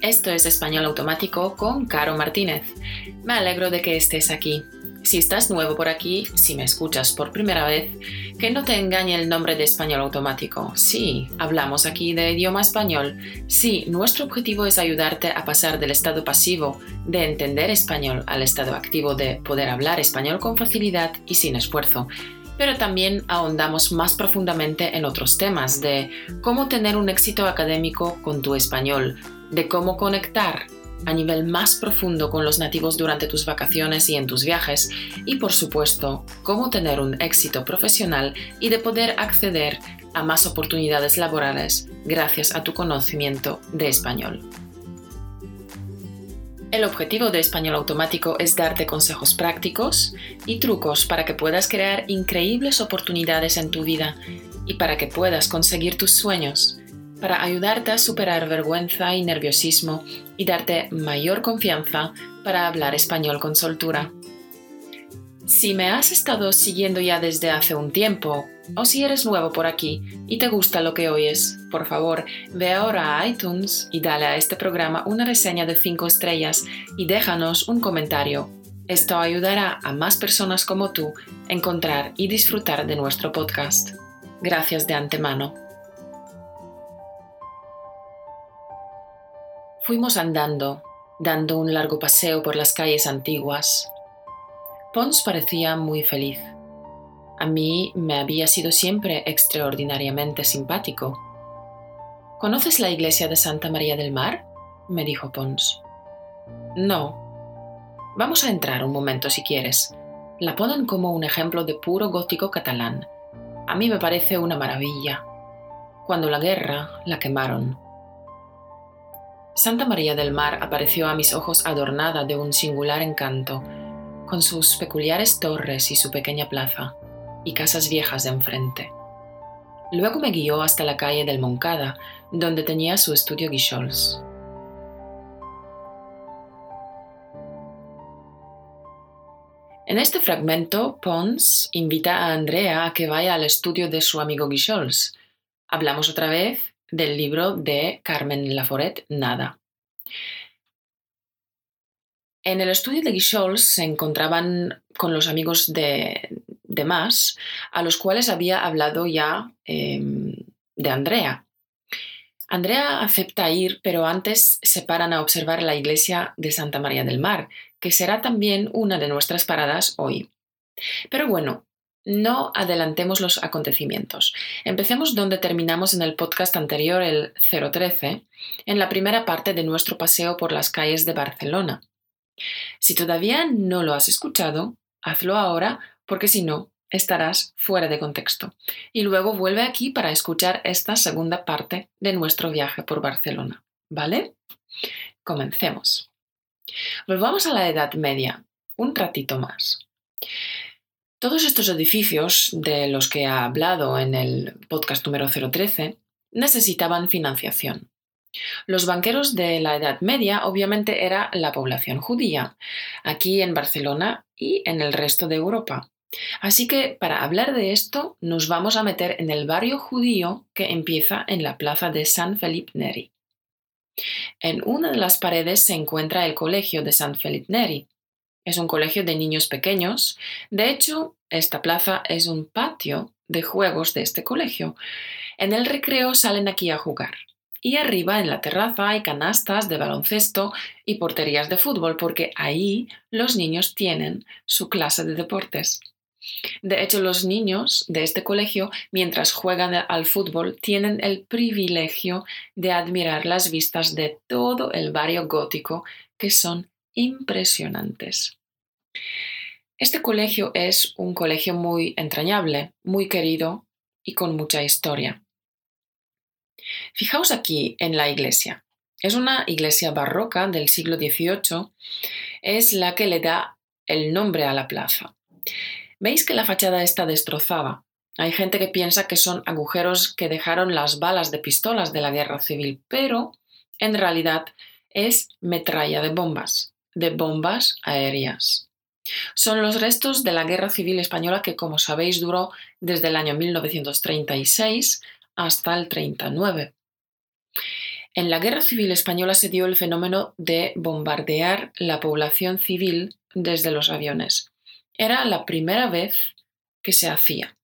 Esto es Español Automático con Caro Martínez. Me alegro de que estés aquí. Si estás nuevo por aquí, si me escuchas por primera vez, que no te engañe el nombre de Español Automático. Sí, hablamos aquí de idioma español. Sí, nuestro objetivo es ayudarte a pasar del estado pasivo de entender español al estado activo de poder hablar español con facilidad y sin esfuerzo pero también ahondamos más profundamente en otros temas de cómo tener un éxito académico con tu español, de cómo conectar a nivel más profundo con los nativos durante tus vacaciones y en tus viajes y por supuesto cómo tener un éxito profesional y de poder acceder a más oportunidades laborales gracias a tu conocimiento de español. El objetivo de Español Automático es darte consejos prácticos y trucos para que puedas crear increíbles oportunidades en tu vida y para que puedas conseguir tus sueños, para ayudarte a superar vergüenza y nerviosismo y darte mayor confianza para hablar español con soltura. Si me has estado siguiendo ya desde hace un tiempo, o si eres nuevo por aquí y te gusta lo que oyes, por favor, ve ahora a iTunes y dale a este programa una reseña de 5 estrellas y déjanos un comentario. Esto ayudará a más personas como tú a encontrar y disfrutar de nuestro podcast. Gracias de antemano. Fuimos andando, dando un largo paseo por las calles antiguas, Pons parecía muy feliz. A mí me había sido siempre extraordinariamente simpático. ¿Conoces la iglesia de Santa María del Mar? me dijo Pons. No. Vamos a entrar un momento si quieres. La ponen como un ejemplo de puro gótico catalán. A mí me parece una maravilla. Cuando la guerra la quemaron. Santa María del Mar apareció a mis ojos adornada de un singular encanto, con sus peculiares torres y su pequeña plaza, y casas viejas de enfrente. Luego me guió hasta la calle del Moncada, donde tenía su estudio Guichols. En este fragmento, Pons invita a Andrea a que vaya al estudio de su amigo Guichols. Hablamos otra vez del libro de Carmen Laforet, Nada. En el estudio de Guichols se encontraban con los amigos de, de Mas, a los cuales había hablado ya em, de Andrea. Andrea acepta ir, pero antes se paran a observar la iglesia de Santa María del Mar, que será también una de nuestras paradas hoy. Pero bueno, no adelantemos los acontecimientos. Empecemos donde terminamos en el podcast anterior, el 013, en la primera parte de nuestro paseo por las calles de Barcelona. Si todavía no lo has escuchado, hazlo ahora porque si no, estarás fuera de contexto. Y luego vuelve aquí para escuchar esta segunda parte de nuestro viaje por Barcelona. ¿Vale? Comencemos. Volvamos a la Edad Media, un ratito más. Todos estos edificios de los que he hablado en el podcast número 013 necesitaban financiación. Los banqueros de la Edad Media obviamente era la población judía, aquí en Barcelona y en el resto de Europa. Así que para hablar de esto nos vamos a meter en el barrio judío que empieza en la plaza de San Felipe Neri. En una de las paredes se encuentra el colegio de San Felipe Neri. Es un colegio de niños pequeños. De hecho, esta plaza es un patio de juegos de este colegio. En el recreo salen aquí a jugar. Y arriba en la terraza hay canastas de baloncesto y porterías de fútbol porque ahí los niños tienen su clase de deportes. De hecho, los niños de este colegio, mientras juegan al fútbol, tienen el privilegio de admirar las vistas de todo el barrio gótico, que son impresionantes. Este colegio es un colegio muy entrañable, muy querido y con mucha historia. Fijaos aquí en la iglesia. Es una iglesia barroca del siglo XVIII. Es la que le da el nombre a la plaza. Veis que la fachada está destrozada. Hay gente que piensa que son agujeros que dejaron las balas de pistolas de la guerra civil, pero en realidad es metralla de bombas, de bombas aéreas. Son los restos de la guerra civil española que, como sabéis, duró desde el año 1936 hasta el 39. En la Guerra Civil Española se dio el fenómeno de bombardear la población civil desde los aviones. Era la primera vez que se hacía.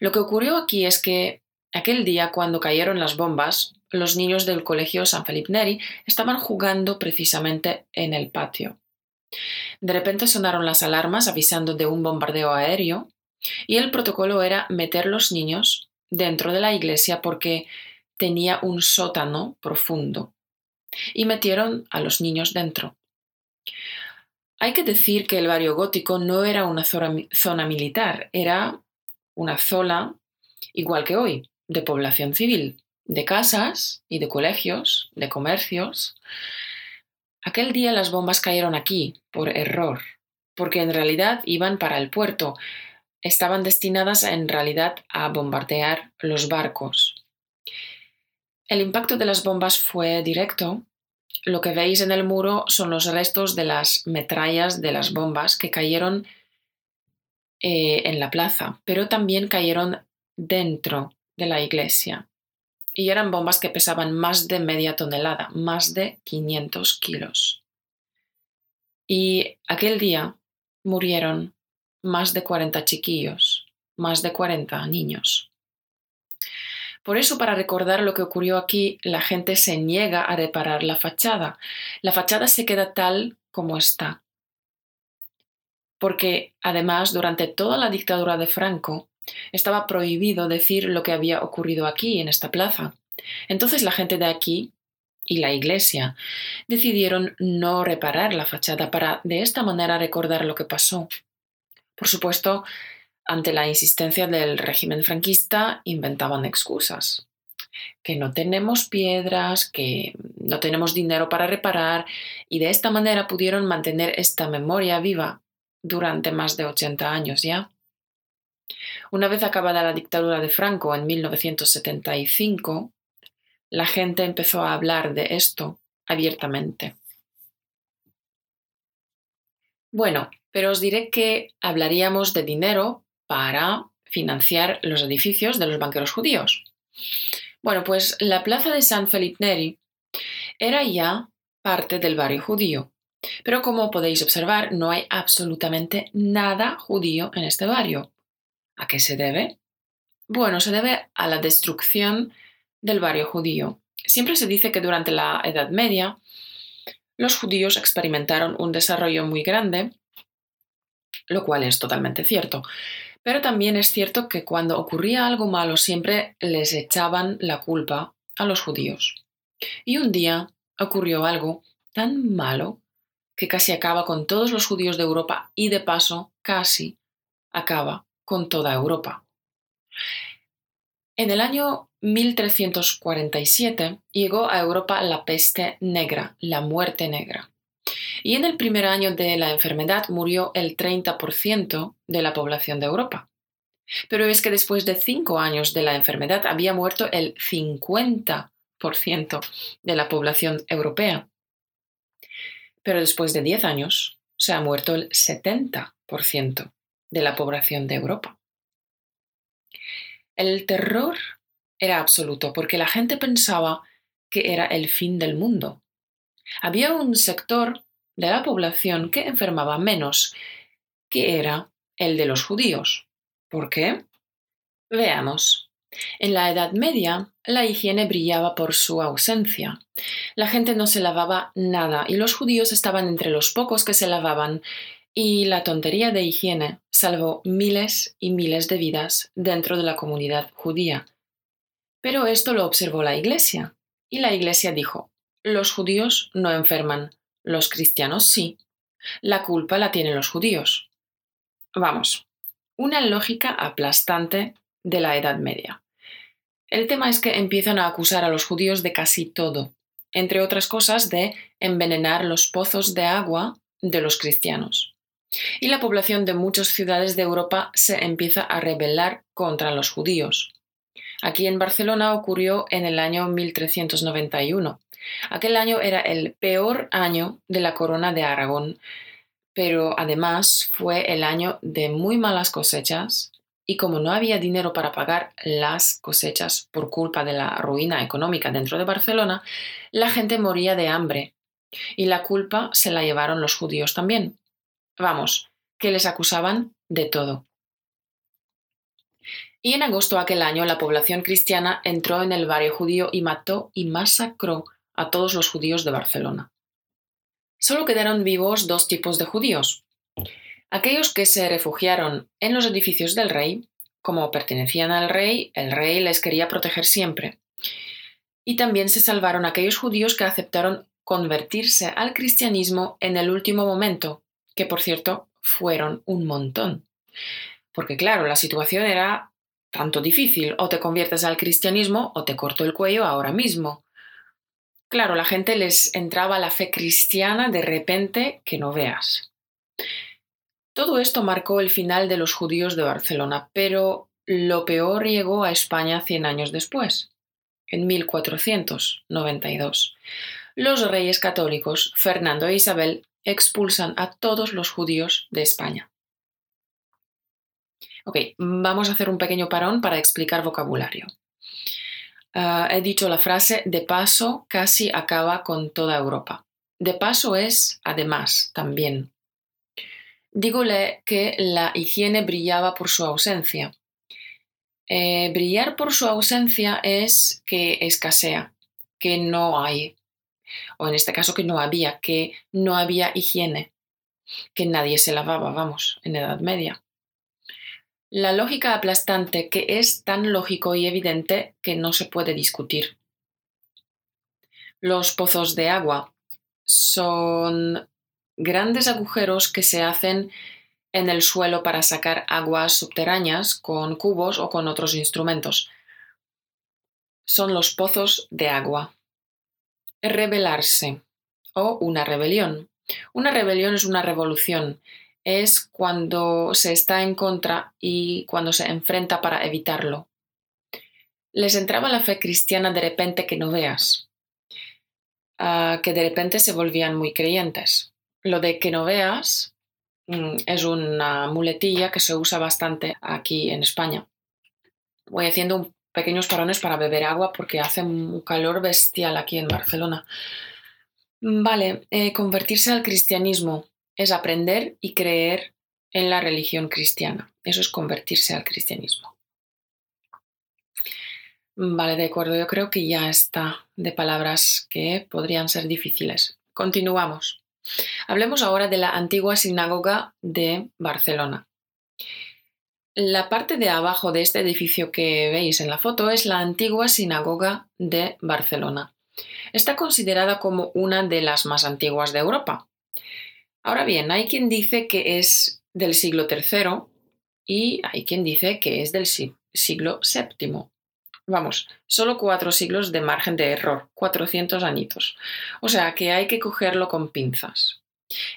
Lo que ocurrió aquí es que aquel día, cuando cayeron las bombas, los niños del colegio San Felipe Neri estaban jugando precisamente en el patio. De repente sonaron las alarmas avisando de un bombardeo aéreo y el protocolo era meter los niños dentro de la iglesia porque tenía un sótano profundo. Y metieron a los niños dentro. Hay que decir que el barrio gótico no era una zona, militar, era una zona, igual que hoy, de población civil, de casas y de colegios, de comercios. Aquel día las bombas cayeron aquí, por error, porque en realidad iban para el puerto, estaban destinadas en realidad a bombardear los barcos. El impacto de las bombas fue directo. Lo que veis en el muro son los restos de las metrallas de las bombas que cayeron eh, en la plaza, pero también cayeron dentro de la iglesia. Y eran bombas que pesaban más de media tonelada, más de 500 kilos. Y aquel día murieron más de 40 chiquillos, más de 40 niños. Por eso, para recordar lo que ocurrió aquí, la gente se niega a reparar la fachada. La fachada se queda tal como está. Porque, además, durante toda la dictadura de Franco, estaba prohibido decir lo que había ocurrido aquí, en esta plaza. Entonces la gente de aquí y la iglesia decidieron no reparar la fachada para de esta manera recordar lo que pasó. Por supuesto, ante la insistencia del régimen franquista, inventaban excusas. Que no tenemos piedras, que no tenemos dinero para reparar, y de esta manera pudieron mantener esta memoria viva durante más de 80 años ya. Una vez acabada la dictadura de Franco en 1975, la gente empezó a hablar de esto abiertamente. Bueno, pero os diré que hablaríamos de dinero para financiar los edificios de los banqueros judíos. Bueno, pues la plaza de San Felipe Neri era ya parte del barrio judío, pero como podéis observar, no hay absolutamente nada judío en este barrio. ¿A qué se debe? Bueno, se debe a la destrucción del barrio judío. Siempre se dice que durante la Edad Media los judíos experimentaron un desarrollo muy grande lo cual es totalmente cierto. Pero también es cierto que cuando ocurría algo malo siempre les echaban la culpa a los judíos. Y un día ocurrió algo tan malo que casi acaba con todos los judíos de Europa y de paso casi acaba con toda Europa. En el año 1347 llegó a Europa la peste negra, la muerte negra. Y en el primer año de la enfermedad murió el 30% de la población de Europa. Pero es que después de cinco años de la enfermedad había muerto el 50% de la población europea. Pero después de diez años se ha muerto el 70% de la población de Europa. El terror era absoluto porque la gente pensaba que era el fin del mundo. Había un sector de la población que enfermaba menos, que era el de los judíos. ¿Por qué? Veamos. En la Edad Media, la higiene brillaba por su ausencia. La gente no se lavaba nada y los judíos estaban entre los pocos que se lavaban y la tontería de higiene salvó miles y miles de vidas dentro de la comunidad judía. Pero esto lo observó la Iglesia y la Iglesia dijo, los judíos no enferman, los cristianos sí. La culpa la tienen los judíos. Vamos, una lógica aplastante de la Edad Media. El tema es que empiezan a acusar a los judíos de casi todo, entre otras cosas de envenenar los pozos de agua de los cristianos. Y la población de muchas ciudades de Europa se empieza a rebelar contra los judíos. Aquí en Barcelona ocurrió en el año 1391. Aquel año era el peor año de la corona de Aragón, pero además fue el año de muy malas cosechas y como no había dinero para pagar las cosechas por culpa de la ruina económica dentro de Barcelona, la gente moría de hambre y la culpa se la llevaron los judíos también. Vamos, que les acusaban de todo. Y en agosto de aquel año la población cristiana entró en el barrio judío y mató y masacró a todos los judíos de Barcelona. Solo quedaron vivos dos tipos de judíos. Aquellos que se refugiaron en los edificios del rey, como pertenecían al rey, el rey les quería proteger siempre. Y también se salvaron aquellos judíos que aceptaron convertirse al cristianismo en el último momento, que por cierto fueron un montón. Porque claro, la situación era tanto difícil, o te conviertes al cristianismo o te corto el cuello ahora mismo. Claro, la gente les entraba la fe cristiana de repente que no veas. Todo esto marcó el final de los judíos de Barcelona, pero lo peor llegó a España cien años después, en 1492 los reyes católicos Fernando e Isabel expulsan a todos los judíos de España. Ok, vamos a hacer un pequeño parón para explicar vocabulario. Ah, he dicho la frase de paso casi acaba con toda Europa. De paso es además también. Dígole que la higiene brillaba por su ausencia. Eh, brillar por su ausencia es que escasea, que no hay o en este caso que no había, que no había higiene, que nadie se lavaba, vamos, en Edad Media. La lógica aplastante que es tan lógico y evidente que no se puede discutir. Los pozos de agua son grandes agujeros que se hacen en el suelo para sacar aguas subterráneas con cubos o con otros instrumentos. Son los pozos de agua rebelarse o una rebelión. Una rebelión es una revolución, es cuando se está en contra y cuando se enfrenta para evitarlo. Les entraba la fe cristiana de repente que no veas, ah, que de repente se volvían muy creyentes. Lo de que no veas mm, es una muletilla que se usa bastante aquí en España. Voy haciendo un pequeños parones para beber agua porque hace un calor bestial aquí en Barcelona. Vale, eh, convertirse al cristianismo es aprender y creer en la religión cristiana. Eso es convertirse al cristianismo. Vale, de acuerdo, yo creo que ya está de palabras que podrían ser difíciles. Continuamos. Hablemos ahora de la antigua sinagoga de Barcelona. La parte de abajo de este edificio que veis en la foto es la antigua sinagoga de Barcelona. Está considerada como una de las más antiguas de Europa. Ahora bien, hay quien dice que es del siglo III y hay quien dice que es del siglo VII. Vamos, solo cuatro siglos de margen de error, 400 añitos. O sea que hay que cogerlo con pinzas.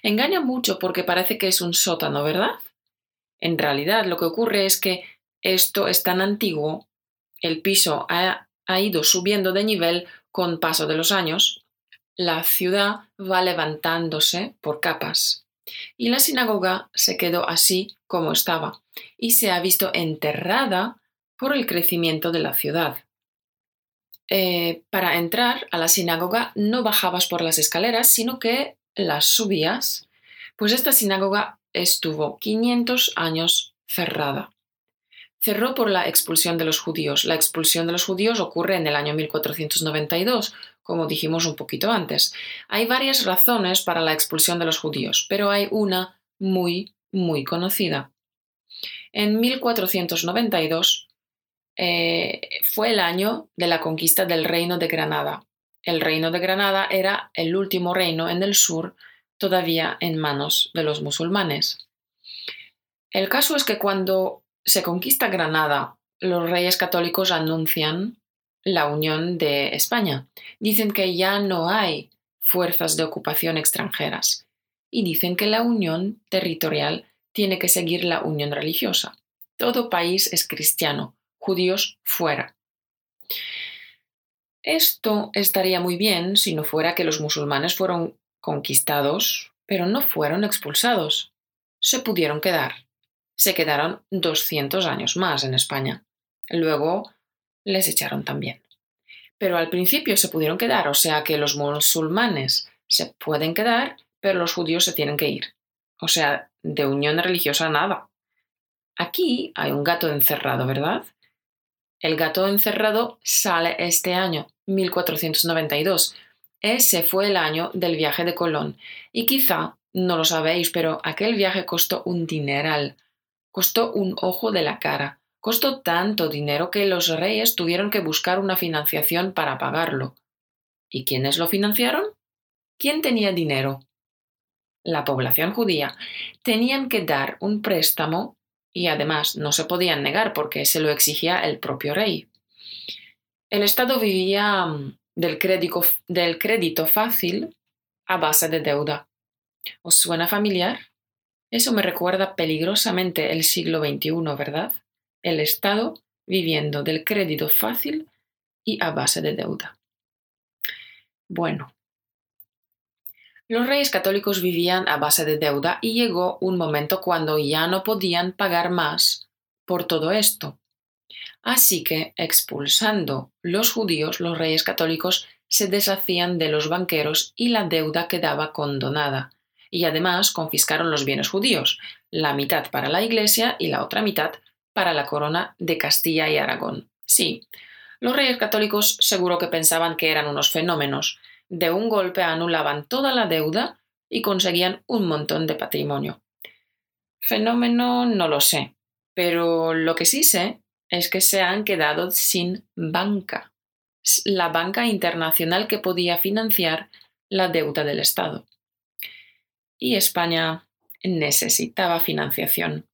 Engaña mucho porque parece que es un sótano, ¿verdad? En realidad lo que ocurre es que esto es tan antiguo, el piso ha, ido subiendo de nivel con paso de los años, la ciudad va levantándose por capas y la sinagoga se quedó así como estaba y se ha visto enterrada por el crecimiento de la ciudad. Eh, para entrar a la sinagoga no bajabas por las escaleras, sino que las subías, pues esta sinagoga estuvo 500 años cerrada. Cerró por la expulsión de los judíos. La expulsión de los judíos ocurre en el año 1492, como dijimos un poquito antes. Hay varias razones para la expulsión de los judíos, pero hay una muy, muy conocida. En 1492 eh, fue el año de la conquista del reino de Granada. El reino de Granada era el último reino en el sur todavía en manos de los musulmanes. El caso es que cuando se conquista Granada, los reyes católicos anuncian la unión de España. Dicen que ya no hay fuerzas de ocupación extranjeras y dicen que la unión territorial tiene que seguir la unión religiosa. Todo país es cristiano, judíos fuera. Esto estaría muy bien si no fuera que los musulmanes fueron conquistados, pero no fueron expulsados. Se pudieron quedar. se quedaron 200 años más en España. Luego les echaron también. Pero al principio se pudieron quedar, o sea que los musulmanes se pueden quedar, pero los judíos se tienen que ir. O sea, de unión religiosa nada. Aquí hay un gato encerrado, ¿verdad? El gato encerrado sale este año, 1492. Ese fue el año del viaje de Colón. Y quizá no lo sabéis, pero aquel viaje costó un dineral. Costó un ojo de la cara. Costó tanto dinero que los reyes tuvieron que buscar una financiación para pagarlo. ¿Y quiénes lo financiaron? ¿Quién tenía dinero? La población judía. Tenían que dar un préstamo y además no se podían negar porque se lo exigía el propio rey. El Estado vivía mm, del crédito, del crédito fácil a base de deuda. ¿Os suena familiar? Eso me recuerda peligrosamente el siglo XXI, ¿verdad? El Estado viviendo del crédito fácil y a base de deuda. Bueno, los reyes católicos vivían a base de deuda y llegó un momento cuando ya no podían pagar más por todo esto. Así que, expulsando los judíos, los reyes católicos se deshacían de los banqueros y la deuda quedaba condonada. Y además confiscaron los bienes judíos, la mitad para la Iglesia y la otra mitad para la corona de Castilla y Aragón. Sí, los reyes católicos seguro que pensaban que eran unos fenómenos, de un golpe anulaban toda la deuda y conseguían un montón de patrimonio. Fenómeno no lo sé, pero lo que sí sé es que se han quedado sin banca, la banca internacional que podía financiar la deuda del Estado. Y España necesitaba financiación.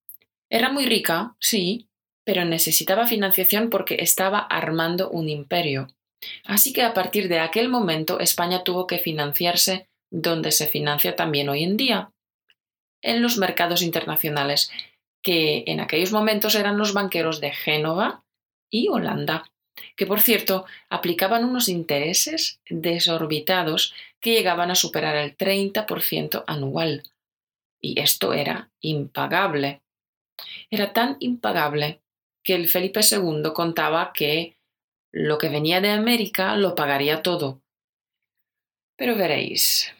Era muy rica, sí, pero necesitaba financiación porque estaba armando un imperio. Así que a partir de aquel momento España tuvo que financiarse donde se financia también hoy en día, en los mercados internacionales, que en aquellos momentos eran los banqueros de Génova y Holanda, que por cierto aplicaban unos intereses desorbitados que llegaban a superar el 30% anual. Y esto era impagable. Era tan impagable que el Felipe II contaba que lo que venía de América lo pagaría todo. Pero veréis,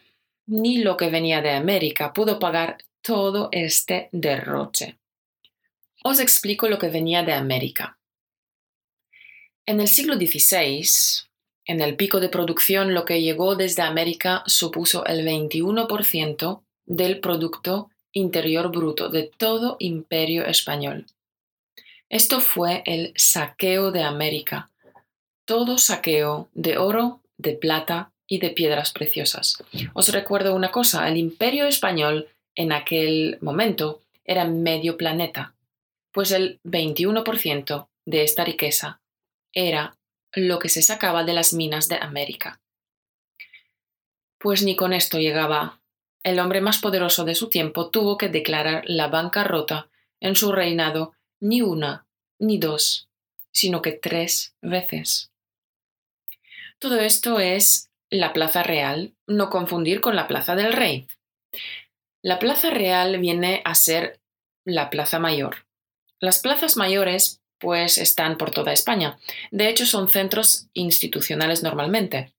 ni lo que venía de América pudo pagar todo este derroche. Os explico lo que venía de América. En el siglo XVI, en el pico de producción, lo que llegó desde América supuso el 21% del Producto Interior Bruto de todo imperio español. Esto fue el saqueo de América, todo saqueo de oro, de plata y de piedras preciosas. Os recuerdo una cosa, el imperio español en aquel momento era medio planeta, pues el 21% de esta riqueza era lo que se sacaba de las minas de América. Pues ni con esto llegaba. El hombre más poderoso de su tiempo tuvo que declarar la bancarrota en su reinado ni una ni dos, sino que tres veces. Todo esto es la Plaza Real, no confundir con la Plaza del Rey. La Plaza Real viene a ser la Plaza Mayor. Las plazas mayores pues están por toda España. De hecho, son centros institucionales normalmente.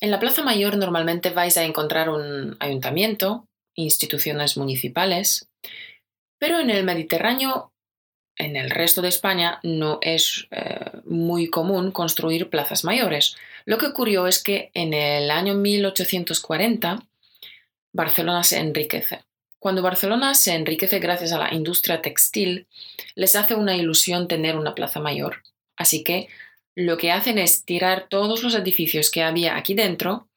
En la Plaza Mayor normalmente vais a encontrar un ayuntamiento, instituciones municipales, pero en el Mediterráneo en el resto de España no es eh, muy común construir plazas mayores. Lo que ocurrió es que en el año 1840 Barcelona se enriquece. Cuando Barcelona se enriquece gracias a la industria textil, les hace una ilusión tener una plaza mayor. Así que lo que hacen es tirar todos los edificios que había aquí dentro,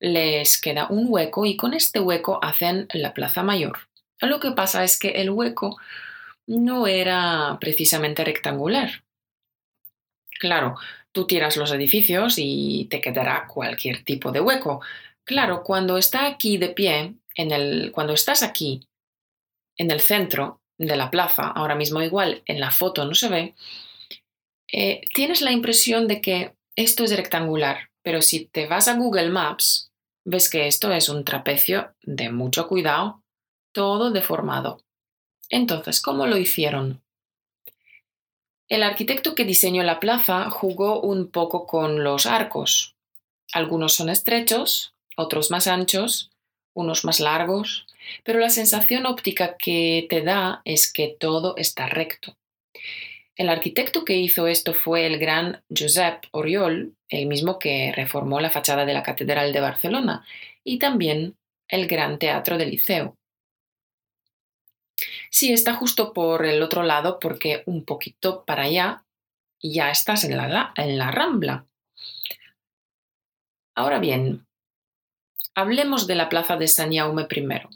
les queda un hueco y con este hueco hacen la plaza mayor. Lo que pasa es que el hueco no era precisamente rectangular. Claro, tú tiras los edificios y te quedará cualquier tipo de hueco. Claro, cuando está aquí de pie, cuando estás aquí, en el centro de la plaza, ahora mismo igual en la foto no se ve, eh, tienes la impresión de que esto es rectangular, pero si te vas a Google Maps, ves que esto es un trapecio de mucho cuidado, todo deformado. Entonces, ¿cómo lo hicieron? El arquitecto que diseñó la plaza jugó un poco con los arcos. Algunos son estrechos, otros más anchos, unos más largos, pero la sensación óptica que te da es que todo está recto. El arquitecto que hizo esto fue el gran Josep Oriol, el mismo que reformó la fachada de la Catedral de Barcelona, y también el Gran Teatro del Liceo. Sí, está justo por el otro lado porque un poquito para allá ya estás en la, en la Rambla. Ahora bien, hablemos de la plaza de San Jaume primero.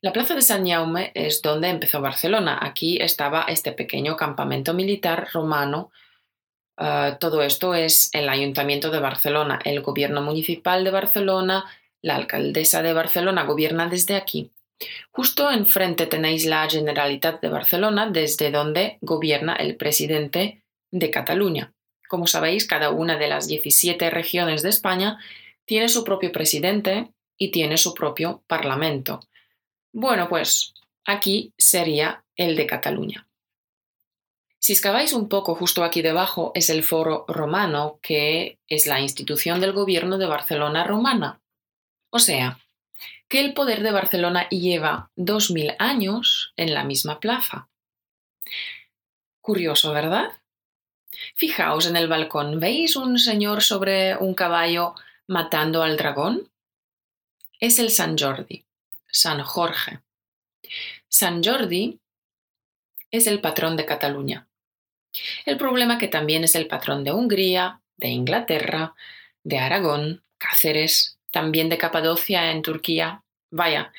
La plaza de San Jaume es donde empezó Barcelona. Aquí estaba este pequeño campamento militar romano. Ah, todo esto es el Ayuntamiento de Barcelona, el Gobierno Municipal de Barcelona, la alcaldesa de Barcelona gobierna desde aquí. Justo enfrente tenéis la Generalitat de Barcelona, desde donde gobierna el presidente de Cataluña. Como sabéis, cada una de las 17 regiones de España tiene su propio presidente y tiene su propio parlamento. Bueno, pues aquí sería el de Cataluña. Si excaváis un poco justo aquí debajo es el Foro Romano, que es la institución del gobierno de Barcelona romana. O sea, que el poder de Barcelona lleva dos mil años en la misma plaza. Curioso, ¿verdad? Fijaos en el balcón, ¿veis un señor sobre un caballo matando al dragón? Es el San Jordi, San Jorge. San Jordi es el patrón de Cataluña. El problema que también es el patrón de Hungría, de Inglaterra, de Aragón, Cáceres, también de Capadocia en Turquía. Vaya,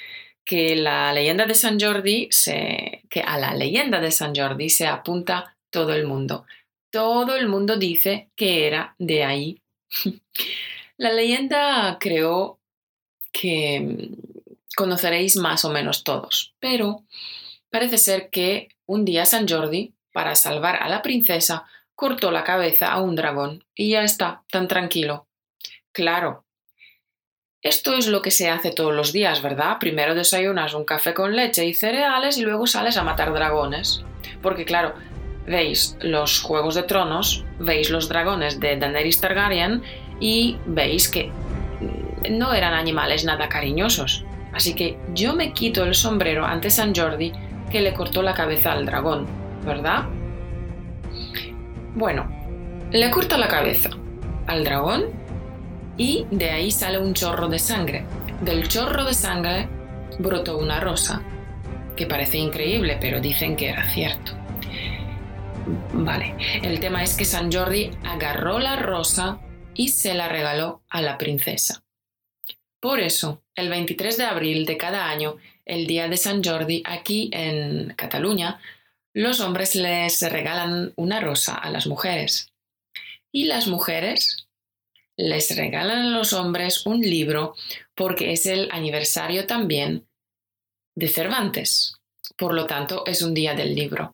que la leyenda de San Jordi se, que a la leyenda de San Jordi se apunta todo el mundo. Todo el mundo dice que era de ahí. la leyenda creo que conoceréis más o menos todos, pero parece ser que un día San Jordi, para salvar a la princesa, cortó la cabeza a un dragón y ya está, tan tranquilo. Claro, esto es lo que se hace todos los días, ¿verdad? Primero desayunas un café con leche y cereales y luego sales a matar dragones. Porque claro, veis los Juegos de Tronos, veis los dragones de Daenerys Targaryen y veis que no eran animales nada cariñosos. Así que yo me quito el sombrero ante San Jordi que le cortó la cabeza al dragón, ¿verdad? Bueno, le corta la cabeza al dragón y de ahí sale un chorro de sangre. Del chorro de sangre brotó una rosa, que parece increíble, pero dicen que era cierto. Vale, el tema es que San Jordi agarró la rosa y se la regaló a la princesa. Por eso, el 23 de abril de cada año, el día de San Jordi, aquí en Cataluña, los hombres les regalan una rosa a las mujeres. Y las mujeres les regalan a los hombres un libro porque es el aniversario también de Cervantes. Por lo tanto, es un día del libro.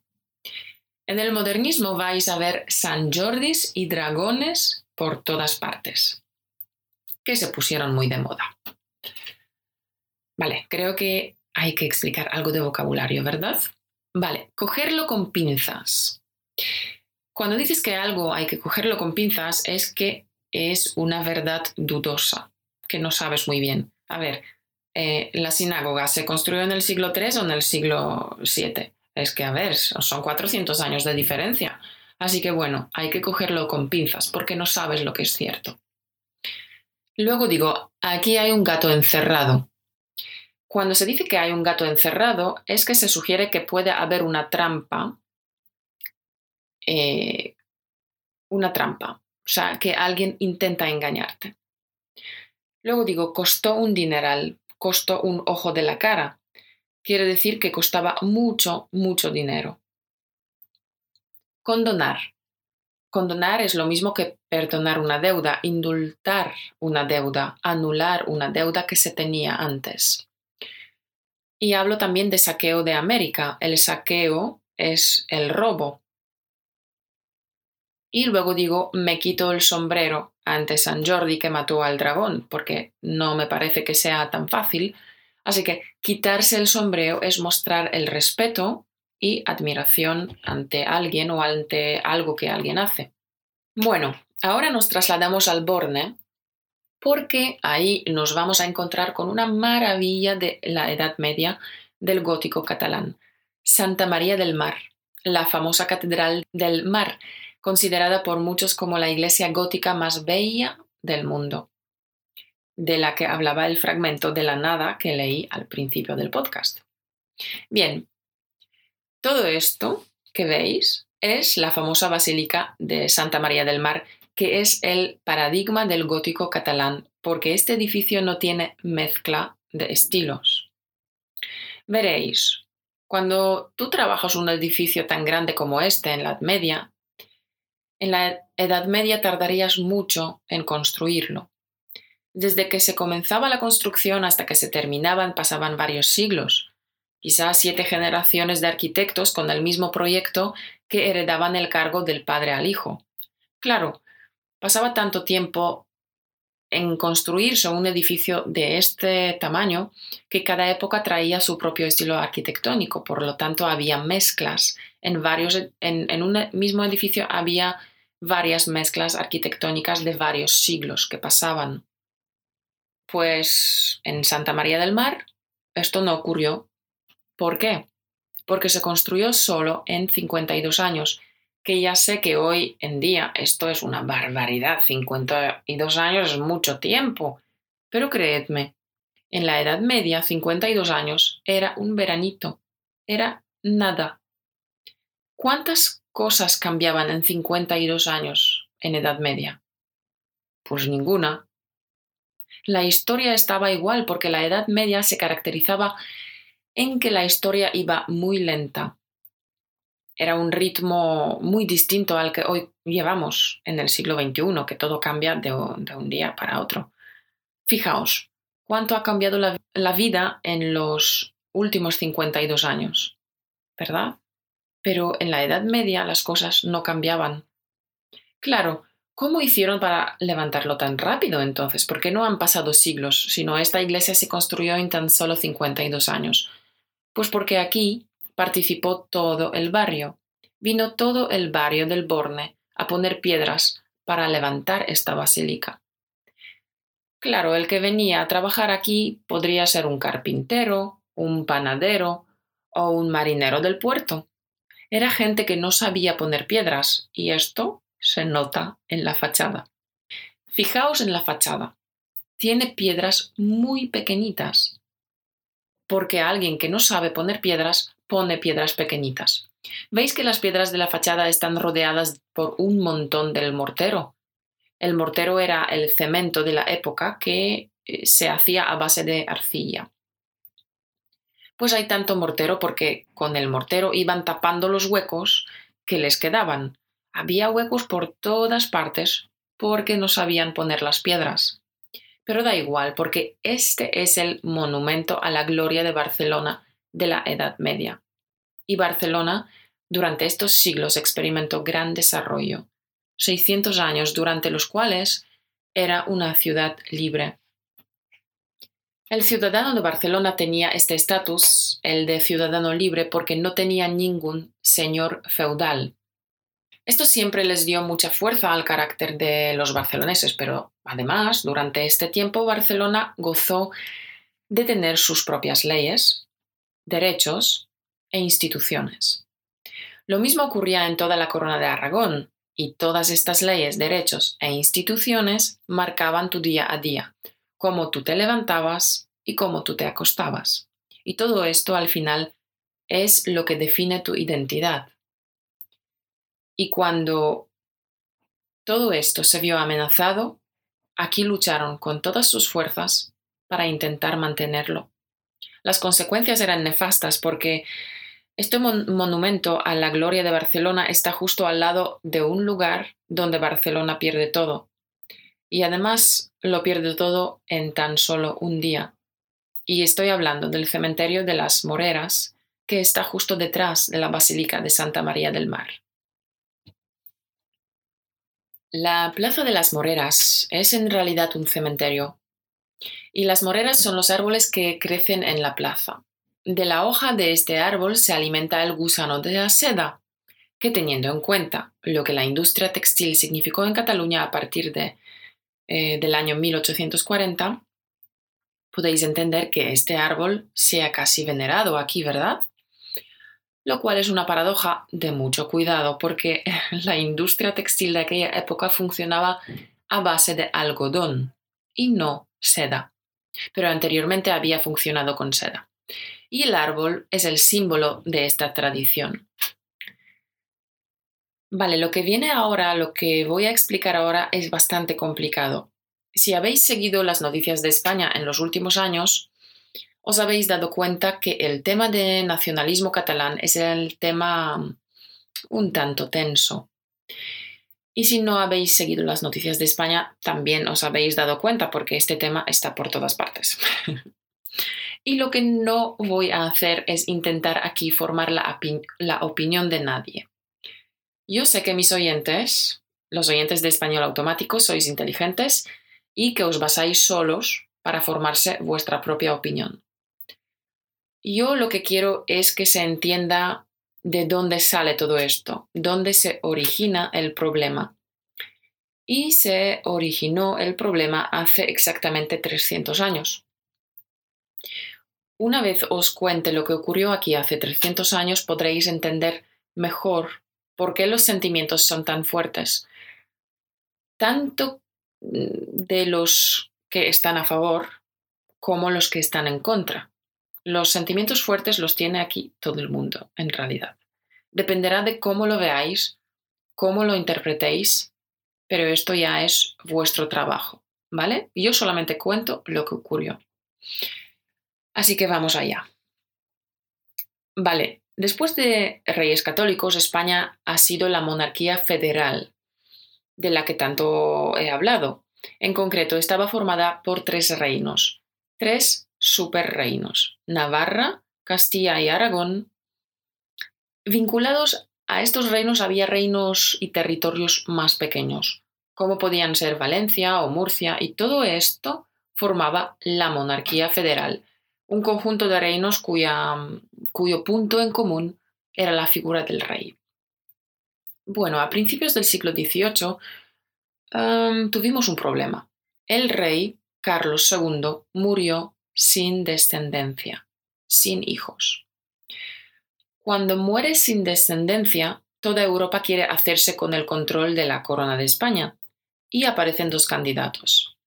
En el modernismo vais a ver San Jordis y dragones por todas partes, que se pusieron muy de moda. Vale, creo que hay que explicar algo de vocabulario, ¿verdad? Vale, cogerlo con pinzas. Cuando dices que algo hay que cogerlo con pinzas es que es una verdad dudosa, que no sabes muy bien. A ver, eh, la sinagoga se construyó en el siglo III o en el siglo VII. Es que, a ver, son 400 años de diferencia. Así que bueno, hay que cogerlo con pinzas porque no sabes lo que es cierto. Luego digo, aquí hay un gato encerrado. Cuando se dice que hay un gato encerrado es que se sugiere que puede haber una trampa. Eh, una trampa. O sea, que alguien intenta engañarte. Luego digo, costó un dineral, costó un ojo de la cara. Quiere decir que costaba mucho, mucho dinero. Condonar. Condonar es lo mismo que perdonar una deuda, indultar una deuda, anular una deuda que se tenía antes. Y hablo también de saqueo de América. El saqueo es el robo, y luego digo, me quito el sombrero ante San Jordi que mató al dragón, porque no me parece que sea tan fácil, Así que quitarse el sombrero es mostrar el respeto y admiración ante alguien o ante algo que alguien hace. Bueno, ahora nos trasladamos al Borne porque ahí nos vamos a encontrar con una maravilla de la Edad Media del gótico catalán, Santa María del Mar, la famosa Catedral del Mar, considerada por muchos como la iglesia gótica más bella del mundo, de la que hablaba el fragmento de la nada que leí al principio del podcast. Bien, todo esto que veis es la famosa Basílica de Santa María del Mar, que es el paradigma del gótico catalán, porque este edificio no tiene mezcla de estilos. Veréis, cuando tú trabajas un edificio tan grande como este en la Edad Media, en la Edad Media tardarías mucho en construirlo. Desde que se comenzaba la construcción hasta que se terminaban pasaban varios siglos, quizás siete generaciones de arquitectos con el mismo proyecto que heredaban el cargo del padre al hijo. Claro, pasaba tanto tiempo en construirse un edificio de este tamaño que cada época traía su propio estilo arquitectónico, por lo tanto había mezclas en varios en, un mismo edificio había varias mezclas arquitectónicas de varios siglos que pasaban. Pues en Santa María del Mar esto no ocurrió ¿Por qué? Porque se construyó solo en 52 años, que ya sé que hoy en día esto es una barbaridad, 52 años es mucho tiempo, pero creedme, en la Edad Media 52 años era un veranito, era nada. ¿Cuántas cosas cambiaban en 52 años en Edad Media? Pues ninguna. La historia estaba igual porque la Edad Media se caracterizaba en que la historia iba muy lenta. Era un ritmo muy distinto al que hoy llevamos en el siglo XXI, que todo cambia de, un día para otro. Fijaos, cuánto ha cambiado la, la vida en los últimos 52 años, ¿verdad? Pero en la Edad Media las cosas no cambiaban. Claro, ¿Cómo hicieron para levantarlo tan rápido entonces? Porque no han pasado siglos, sino esta iglesia se construyó en tan solo 52 años. Pues porque aquí participó todo el barrio. Vino todo el barrio del Borne a poner piedras para levantar esta basílica. Claro, el que venía a trabajar aquí podría ser un carpintero, un panadero o un marinero del puerto. Era gente que no sabía poner piedras y esto se nota en la fachada. Fijaos en la fachada. Tiene piedras muy pequeñitas porque alguien que no sabe poner piedras pone piedras pequeñitas. ¿Veis que las piedras de la fachada están rodeadas por un montón del mortero? El mortero era el cemento de la época que eh, se hacía a base de arcilla. Pues hay tanto mortero porque con el mortero iban tapando los huecos que les quedaban. Había huecos por todas partes porque no sabían poner las piedras. Pero da igual, porque este es el monumento a la gloria de Barcelona de la Edad Media. Y Barcelona durante estos siglos experimentó gran desarrollo, 600 años durante los cuales era una ciudad libre. El ciudadano de Barcelona tenía este estatus, el de ciudadano libre, porque no tenía ningún señor feudal. Esto siempre les dio mucha fuerza al carácter de los barceloneses, pero además, durante este tiempo Barcelona gozó de tener sus propias leyes, derechos e instituciones. Lo mismo ocurría en toda la corona de Aragón, y todas estas leyes, derechos e instituciones marcaban tu día a día, cómo tú te levantabas y cómo tú te acostabas. Y todo esto al final es lo que define tu identidad. Y cuando todo esto se vio amenazado, aquí lucharon con todas sus fuerzas para intentar mantenerlo. Las consecuencias eran nefastas porque este monumento a la gloria de Barcelona está justo al lado de un lugar donde Barcelona pierde todo. Y además lo pierde todo en tan solo un día. Y estoy hablando del cementerio de las Moreras, que está justo detrás de la Basílica de Santa María del Mar. La Plaza de las Moreras es en realidad un cementerio, Y las moreras son los árboles que crecen en la plaza. De la hoja de este árbol se alimenta el gusano de la seda, que teniendo en cuenta lo que la industria textil significó en Cataluña a partir de, eh, del año 1840, podéis entender que este árbol sea casi venerado aquí, ¿verdad? Lo cual es una paradoja de mucho cuidado porque la industria textil de aquella época funcionaba a base de algodón y no seda pero anteriormente había funcionado con seda. Y el árbol es el símbolo de esta tradición. Vale, lo que viene ahora, lo que voy a explicar ahora es bastante complicado. Si habéis seguido las noticias de España en los últimos años, os habéis dado cuenta que el tema de nacionalismo catalán es el tema un tanto tenso. Y si no habéis seguido las noticias de España, también os habéis dado cuenta porque este tema está por todas partes. y lo que no voy a hacer es intentar aquí formar la, la opinión de nadie. Yo sé que mis oyentes, los oyentes de español automático, sois inteligentes y que os basáis solos para formarse vuestra propia opinión. Yo lo que quiero es que se entienda de dónde sale todo esto, dónde se origina el problema. Y se originó el problema hace exactamente 300 años. Una vez os cuente lo que ocurrió aquí hace 300 años, podréis entender mejor por qué los sentimientos son tan fuertes, tanto de los que están a favor como los que están en contra. Los sentimientos fuertes los tiene aquí todo el mundo, en realidad. Dependerá de cómo lo veáis, cómo lo interpretéis, pero esto ya es vuestro trabajo, ¿vale? Yo solamente cuento lo que ocurrió. Así que vamos allá. Vale, después de reyes católicos, España ha sido la monarquía federal, de la que tanto he hablado. En concreto, estaba formada por tres reinos, tres superreinos, Navarra, Castilla y Aragón. Vinculados a estos reinos había reinos y territorios más pequeños, como podían ser Valencia o Murcia, y todo esto formaba la monarquía federal, un conjunto de reinos cuyo punto en común era la figura del rey. Bueno, a principios del siglo XVIII em, tuvimos un problema. El rey Carlos II murió sin descendencia, sin hijos. Cuando muere sin descendencia, toda Europa quiere hacerse con el control de la corona de España y aparecen dos candidatos.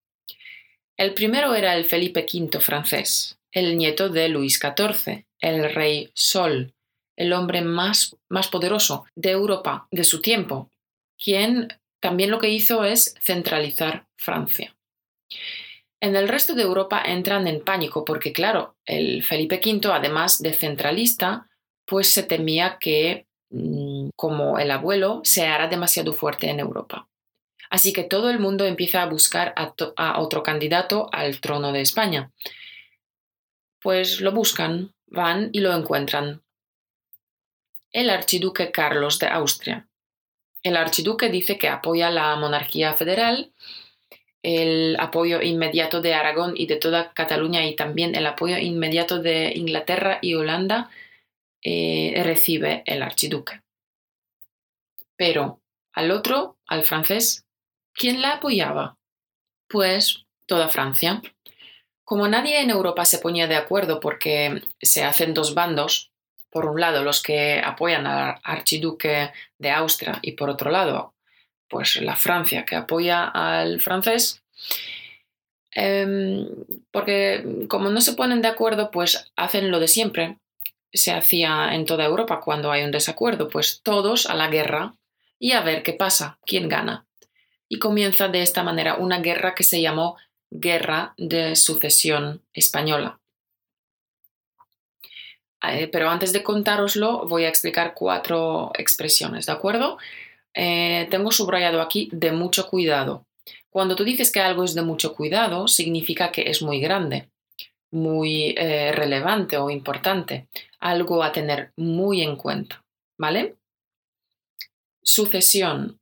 El primero era el Felipe V francés, el nieto de Luis XIV, el rey Sol, el hombre más, más poderoso de Europa de su tiempo, quien también lo que hizo es centralizar Francia. En el resto de Europa entran en pánico porque, claro, el Felipe V, además de centralista, pues se temía que, mm, como el abuelo, se hará demasiado fuerte en Europa. Así que todo el mundo empieza a buscar a, a otro candidato al trono de España. Pues lo buscan, van y lo encuentran. El archiduque Carlos de Austria. El archiduque dice que apoya la monarquía federal el apoyo inmediato de Aragón y de toda Cataluña y también el apoyo inmediato de Inglaterra y Holanda eh, recibe el archiduque. Pero al otro, al francés, ¿quién la apoyaba? Pues toda Francia. Como nadie en Europa se ponía de acuerdo porque se hacen dos bandos, por un lado los que apoyan al archiduque de Austria y por otro lado pues la Francia que apoya al francés, em, porque como no se ponen de acuerdo, pues hacen lo de siempre. Se hacía en toda Europa cuando hay un desacuerdo, pues todos a la guerra y a ver qué pasa, quién gana. Y comienza de esta manera una guerra que se llamó Guerra de Sucesión Española. Eh, pero antes de contároslo, voy a explicar cuatro expresiones, ¿de acuerdo? Eh, tengo subrayado aquí de mucho cuidado. Cuando tú dices que algo es de mucho cuidado, significa que es muy grande, muy eh, relevante o importante, algo a tener muy en cuenta. ¿Vale? Sucesión.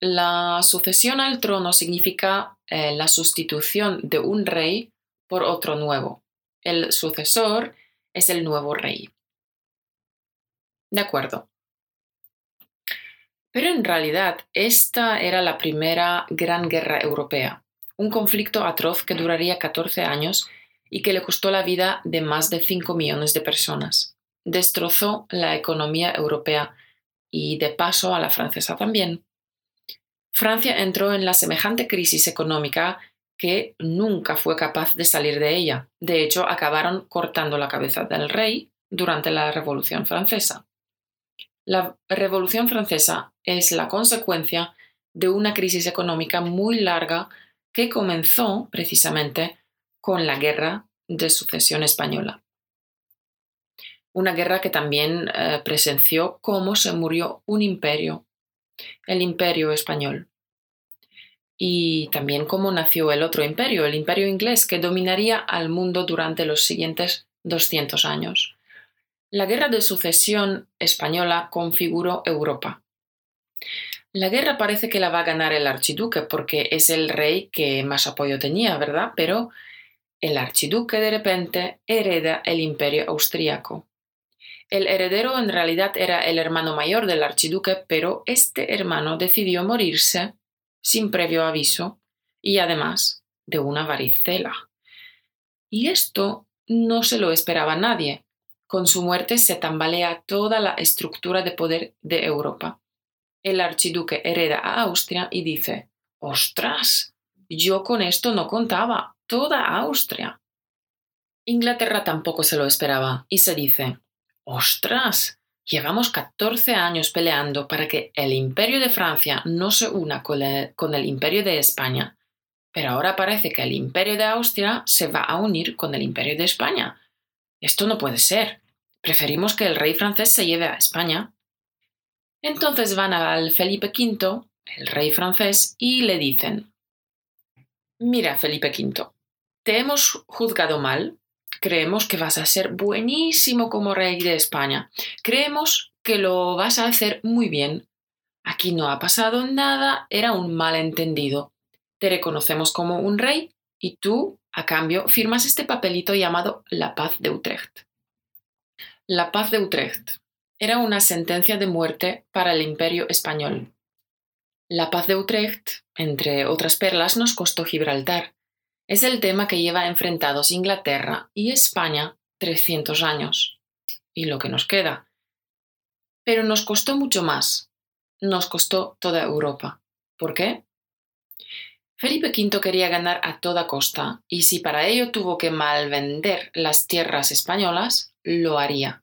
La sucesión al trono significa eh, la sustitución de un rey por otro nuevo. El sucesor es el nuevo rey. De acuerdo. Pero en realidad esta era la primera gran guerra europea, un conflicto atroz que duraría 14 años y que le costó la vida de más de 5 millones de personas. Destrozó la economía europea y de paso a la francesa también. Francia entró en la semejante crisis económica que nunca fue capaz de salir de ella. De hecho, acabaron cortando la cabeza del rey durante la Revolución Francesa. La Revolución Francesa es la consecuencia de una crisis económica muy larga que comenzó precisamente con la Guerra de Sucesión Española. Una guerra que también eh, presenció cómo se murió un imperio, el imperio español. Y también cómo nació el otro imperio, el imperio inglés, que dominaría al mundo durante los siguientes 200 años. La guerra de sucesión española configuró Europa. La guerra parece que la va a ganar el archiduque porque es el rey que más apoyo tenía, ¿verdad? Pero el archiduque de repente hereda el imperio austriaco. El heredero en realidad era el hermano mayor del archiduque, pero este hermano decidió morirse sin previo aviso y además de una varicela. Y esto no se lo esperaba nadie. Con su muerte se tambalea toda la estructura de poder de Europa. El archiduque hereda a Austria y dice ¡Ostras! Yo con esto no contaba. Toda Austria. Inglaterra tampoco se lo esperaba y se dice ¡Ostras! Llevamos 14 años peleando para que el imperio de Francia no se una con el, imperio de España, pero ahora parece que el imperio de Austria se va a unir con el imperio de España. Esto no puede ser. Preferimos que el rey francés se lleve a España. Entonces van al Felipe V, el rey francés, y le dicen Mira, Felipe V, te hemos juzgado mal, Creemos que vas a ser buenísimo como rey de España. Creemos que lo vas a hacer muy bien. Aquí no ha pasado nada, era un malentendido. Te reconocemos como un rey y tú, a cambio, firmas este papelito llamado La Paz de Utrecht. La Paz de Utrecht era una sentencia de muerte para el imperio español. La Paz de Utrecht, entre otras perlas, nos costó Gibraltar. Es el tema que lleva enfrentados Inglaterra y España 300 años. Y lo que nos queda. Pero nos costó mucho más. Nos costó toda Europa. ¿Por qué? Felipe V quería ganar a toda costa, y si para ello tuvo que malvender las tierras españolas, lo haría.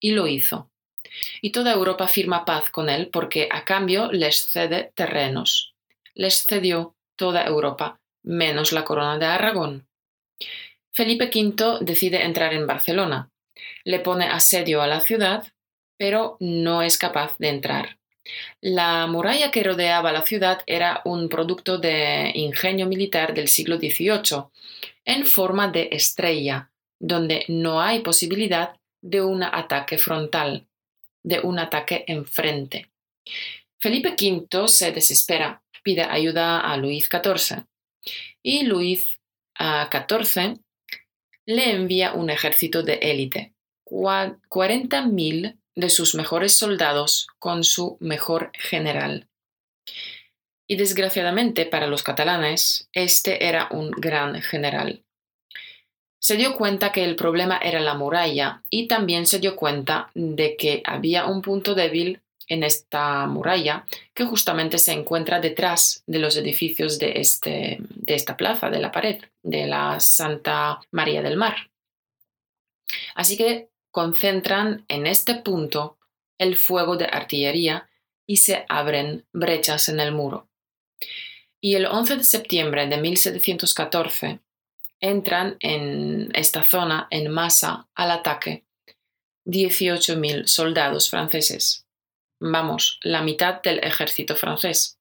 Y lo hizo. Y toda Europa firma paz con él porque a cambio les cede terrenos. Les cedió toda Europa, menos la corona de Aragón. Felipe V decide entrar en Barcelona. Le pone asedio a la ciudad, pero no es capaz de entrar. La muralla que rodeaba la ciudad era un producto de ingenio militar del siglo XVIII, en forma de estrella, donde no hay posibilidad de un ataque frontal, de un ataque enfrente. Felipe V se desespera, pide ayuda a Luis XIV y Luis XIV le envía un ejército de élite, 40.000 de sus mejores soldados con su mejor general. Y desgraciadamente para los catalanes, este era un gran general. Se dio cuenta que el problema era la muralla y también se dio cuenta de que había un punto débil en esta muralla que justamente se encuentra detrás de los edificios de, este, de esta plaza, de la pared, de la Santa María del Mar. Así que concentran en este punto el fuego de artillería y se abren brechas en el muro. Y el 11 de septiembre de 1714 entran en esta zona en masa al ataque 18.000 soldados franceses vamos, la mitad del ejército francés.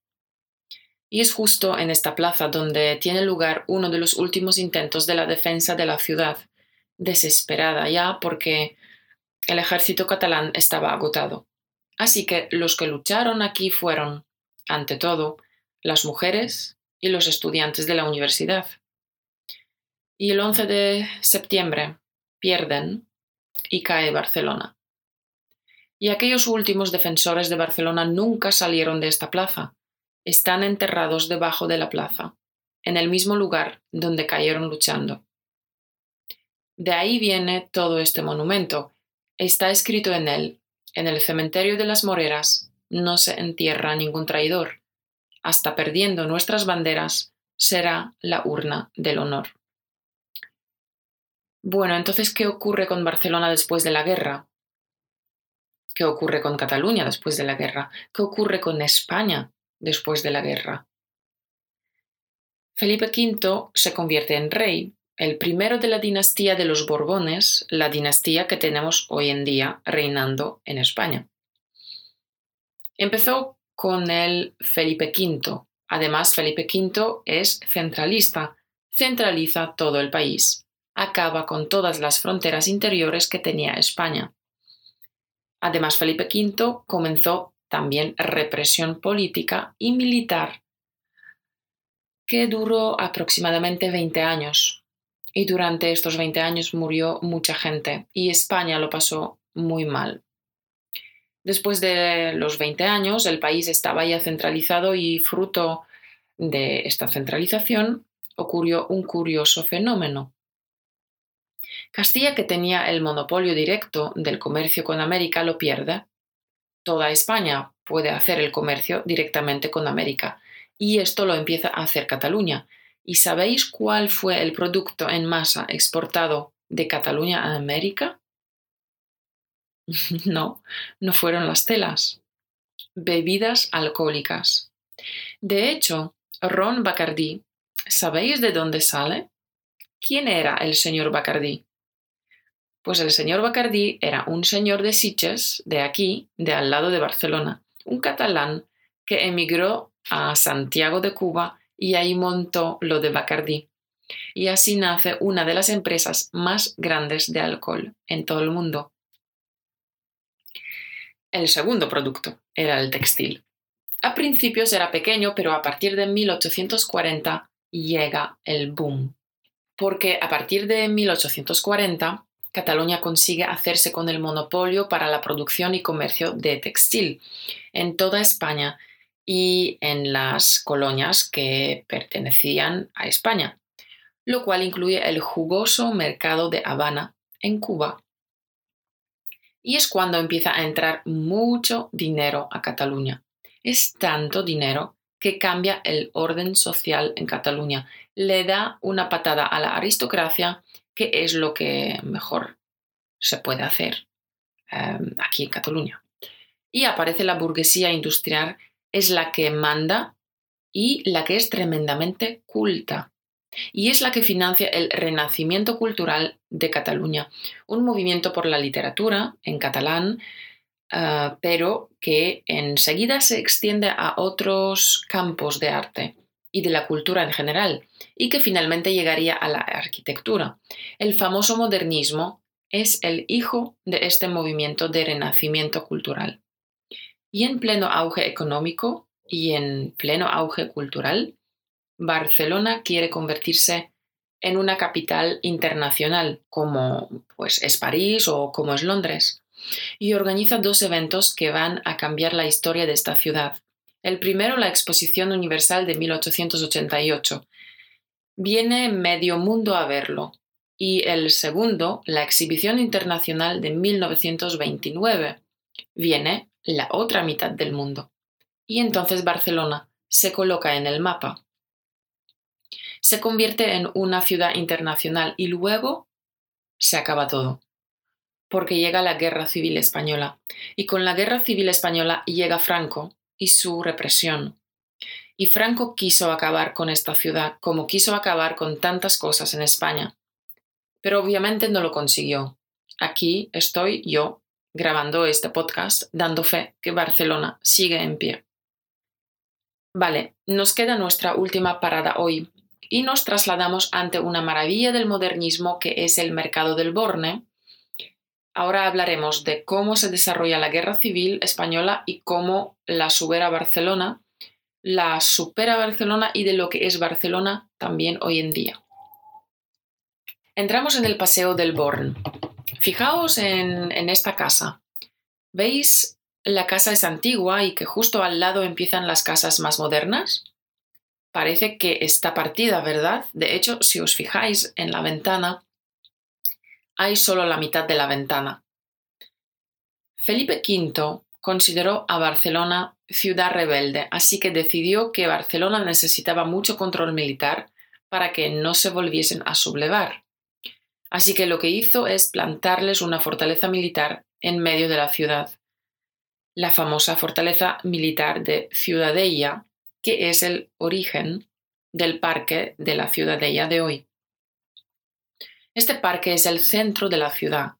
Y es justo en esta plaza donde tiene lugar uno de los últimos intentos de la defensa de la ciudad, desesperada ya porque el ejército catalán estaba agotado. Así que los que lucharon aquí fueron, ante todo, las mujeres y los estudiantes de la universidad. Y el 11 de septiembre pierden y cae Barcelona. Y aquellos últimos defensores de Barcelona nunca salieron de esta plaza. Están enterrados debajo de la plaza, en el mismo lugar donde cayeron luchando. De ahí viene todo este monumento. Está escrito en él, en el cementerio de las Moreras no se entierra ningún traidor. Hasta perdiendo nuestras banderas será la urna del honor. Bueno, entonces, ¿qué ocurre con Barcelona después de la guerra? ¿Qué ocurre con Cataluña después de la guerra? ¿Qué ocurre con España después de la guerra? Felipe V se convierte en rey, el primero de la dinastía de los Borbones, la dinastía que tenemos hoy en día reinando en España. Empezó con el Felipe V. Además, Felipe V es centralista, centraliza todo el país, acaba con todas las fronteras interiores que tenía España. Además, Felipe V comenzó también represión política y militar que duró aproximadamente 20 años. Y durante estos 20 años murió mucha gente y España lo pasó muy mal. Después de los 20 años, el país estaba ya centralizado y fruto de esta centralización ocurrió un curioso fenómeno. Castilla, que tenía el monopolio directo del comercio con América, lo pierde. Toda España puede hacer el comercio directamente con América y esto lo empieza a hacer Cataluña. ¿Y sabéis cuál fue el producto en masa exportado de Cataluña a América? no, no fueron las telas. Bebidas alcohólicas. De hecho, Ron Bacardí, ¿sabéis de dónde sale? ¿Quién era el señor Bacardí? Pues el señor Bacardí era un señor de Sitges, de aquí, de al lado de Barcelona, un catalán que emigró a Santiago de Cuba y ahí montó lo de Bacardí. Y así nace una de las empresas más grandes de alcohol en todo el mundo. El segundo producto era el textil. A principios era pequeño, pero a partir de 1840 llega el boom. Porque a partir de 1840 Cataluña consigue hacerse con el monopolio para la producción y comercio de textil en toda España y en las colonias que pertenecían a España, lo cual incluye el jugoso mercado de Habana en Cuba y es cuando empieza a entrar mucho dinero a Cataluña. Es tanto dinero que cambia el orden social en Cataluña. Le da una patada a la aristocracia, que es lo que mejor se puede hacer em, aquí en Cataluña. Y aparece la burguesía industrial, es la que manda y la que es tremendamente culta. Y es la que financia el Renacimiento Cultural de Cataluña, un movimiento por la literatura en catalán, ah, pero que enseguida se extiende a otros campos de arte y de la cultura en general, y que finalmente llegaría a la arquitectura. El famoso modernismo es el hijo de este movimiento de renacimiento cultural. Y en pleno auge económico y en pleno auge cultural, Barcelona quiere convertirse en una capital internacional, como pues es París o como es Londres, y organiza dos eventos que van a cambiar la historia de esta ciudad. El primero, la Exposición Universal de 1888. Viene medio mundo a verlo. Y el segundo, la Exhibición Internacional de 1929. Viene la otra mitad del mundo. Y entonces Barcelona se coloca en el mapa se convierte en una ciudad internacional y luego se acaba todo. Porque llega la Guerra Civil Española. Y con la Guerra Civil Española llega Franco y su represión. Y Franco quiso acabar con esta ciudad como quiso acabar con tantas cosas en España. Pero obviamente no lo consiguió. Aquí estoy yo grabando este podcast dando fe que Barcelona sigue en pie. Vale, nos queda nuestra última parada hoy, y nos trasladamos ante una maravilla del modernismo que es el mercado del Borne. Ahora hablaremos de cómo se desarrolla la guerra civil española y cómo la supera Barcelona, la supera Barcelona y de lo que es Barcelona también hoy en día. Entramos en el Paseo del Born. Fijaos en, en esta casa. ¿Veis? La casa es antigua y que justo al lado empiezan las casas más modernas. Parece que está partida, ¿verdad? De hecho, si os fijáis en la ventana, hay solo la mitad de la ventana. Felipe V consideró a Barcelona ciudad rebelde, así que decidió que Barcelona necesitaba mucho control militar para que no se volviesen a sublevar. Así que lo que hizo es plantarles una fortaleza militar en medio de la ciudad, la famosa fortaleza militar de Ciudadella, que es el origen del parque de la Ciudadella de hoy. Este parque es el centro de la ciudad.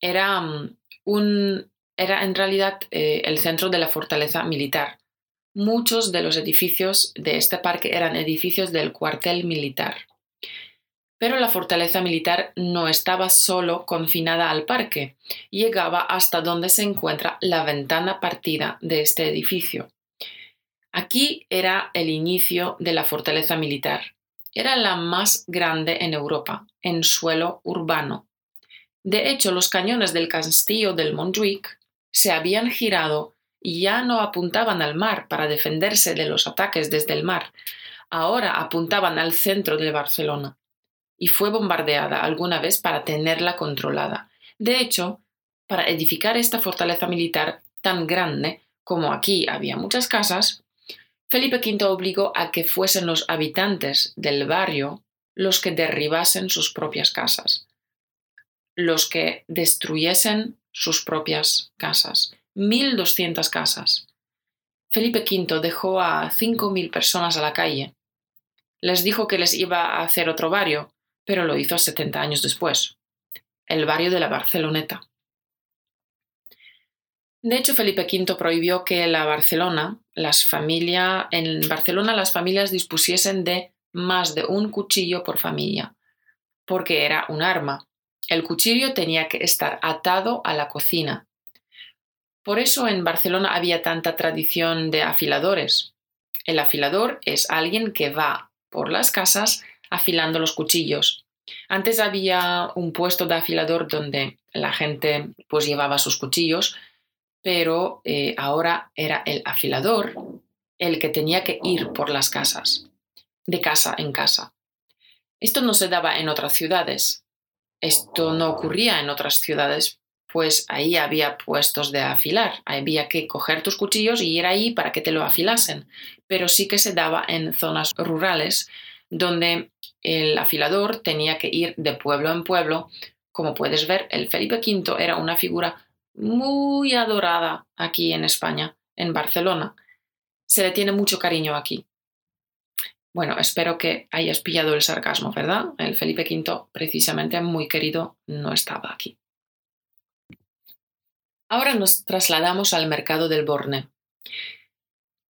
Era, mm, un, era en realidad eh, el centro de la fortaleza militar. Muchos de los edificios de este parque eran edificios del cuartel militar. Pero la fortaleza militar no estaba solo confinada al parque, llegaba hasta donde se encuentra la ventana partida de este edificio. Aquí era el inicio de la fortaleza militar. Era la más grande en Europa, en suelo urbano. De hecho, los cañones del castillo del Montjuic se habían girado y ya no apuntaban al mar para defenderse de los ataques desde el mar. Ahora apuntaban al centro de Barcelona y fue bombardeada alguna vez para tenerla controlada. De hecho, para edificar esta fortaleza militar tan grande, como aquí había muchas casas, Felipe V obligó a que fuesen los habitantes del barrio los que derribasen sus propias casas, los que destruyesen sus propias casas. 1.200 casas. Felipe V dejó a 5.000 personas a la calle. Les dijo que les iba a hacer otro barrio, pero lo hizo 70 años después, el barrio de la Barceloneta. De hecho, Felipe V prohibió que la Barcelona, las en Barcelona las familias dispusiesen de más de un cuchillo por familia, porque era un arma. El cuchillo tenía que estar atado a la cocina. Por eso en Barcelona había tanta tradición de afiladores. El afilador es alguien que va por las casas afilando los cuchillos. Antes había un puesto de afilador donde la gente pues llevaba sus cuchillos pero eh, ahora era el afilador el que tenía que ir por las casas, de casa en casa. Esto no se daba en otras ciudades. Esto no ocurría en otras ciudades, pues ahí había puestos de afilar. Había que coger tus cuchillos y ir ahí para que te lo afilasen. Pero sí que se daba en zonas rurales donde el afilador tenía que ir de pueblo en pueblo. Como puedes ver, el Felipe V era una figura muy adorada aquí en España, en Barcelona. Se le tiene mucho cariño aquí. Bueno, espero que hayas pillado el sarcasmo, ¿verdad? El Felipe V, precisamente muy querido, no estaba aquí. Ahora nos trasladamos al mercado del Borne.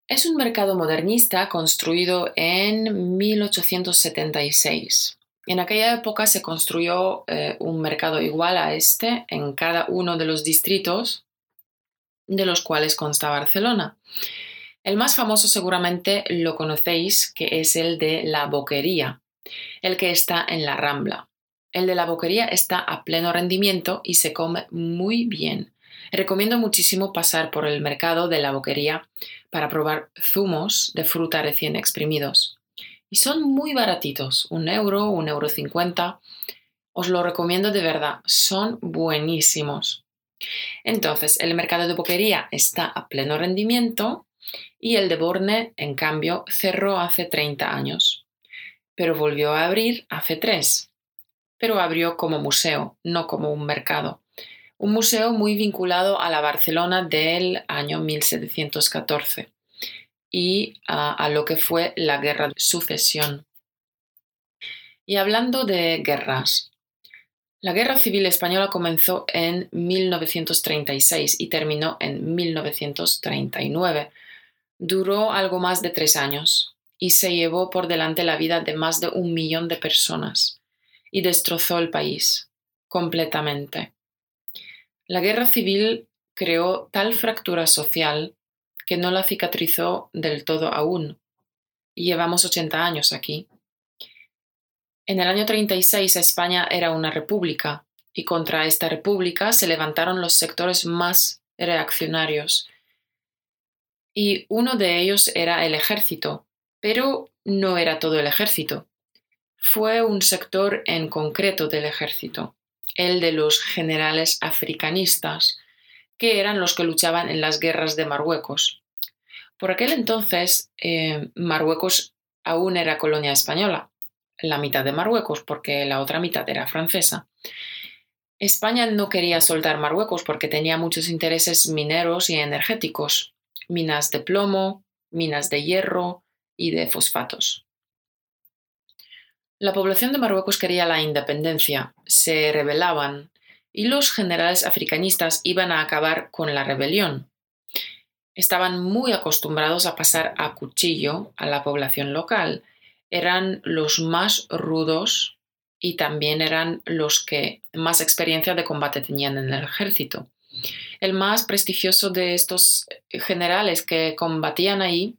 Es un mercado modernista construido en 1876. En aquella época se construyó eh, un mercado igual a este en cada uno de los distritos de los cuales consta Barcelona. El más famoso seguramente lo conocéis, que es el de la Boquería, el que está en la Rambla. El de la Boquería está a pleno rendimiento y se come muy bien. Recomiendo muchísimo pasar por el mercado de la Boquería para probar zumos de fruta recién exprimidos y son muy baratitos, un euro, un euro cincuenta. Os lo recomiendo de verdad, son buenísimos. Entonces, el mercado de boquería está a pleno rendimiento y el de Borne, en cambio, cerró hace 30 años, pero volvió a abrir hace 3. Pero abrió como museo, no como un mercado. Un museo muy vinculado a la Barcelona del año 1714 y a, lo que fue la guerra de sucesión. Y hablando de guerras, la Guerra Civil Española comenzó en 1936 y terminó en 1939. Duró algo más de tres años y se llevó por delante la vida de más de un millón de personas y destrozó el país completamente. La Guerra Civil creó tal fractura social que no la cicatrizó del todo aún. Llevamos 80 años aquí. En el año 36 España era una república y contra esta república se levantaron los sectores más reaccionarios. Y uno de ellos era el ejército, pero no era todo el ejército. Fue un sector en concreto del ejército, el de los generales africanistas, que eran los que luchaban en las guerras de Marruecos. Por aquel entonces, eh, Marruecos aún era colonia española, la mitad de Marruecos, porque la otra mitad era francesa. España no quería soltar Marruecos porque tenía muchos intereses mineros y energéticos, minas de plomo, minas de hierro y de fosfatos. La población de Marruecos quería la independencia, se rebelaban y los generales africanistas iban a acabar con la rebelión. Estaban muy acostumbrados a pasar a cuchillo a la población local. Eran los más rudos y también eran los que más experiencia de combate tenían en el ejército. El más prestigioso de estos generales que combatían ahí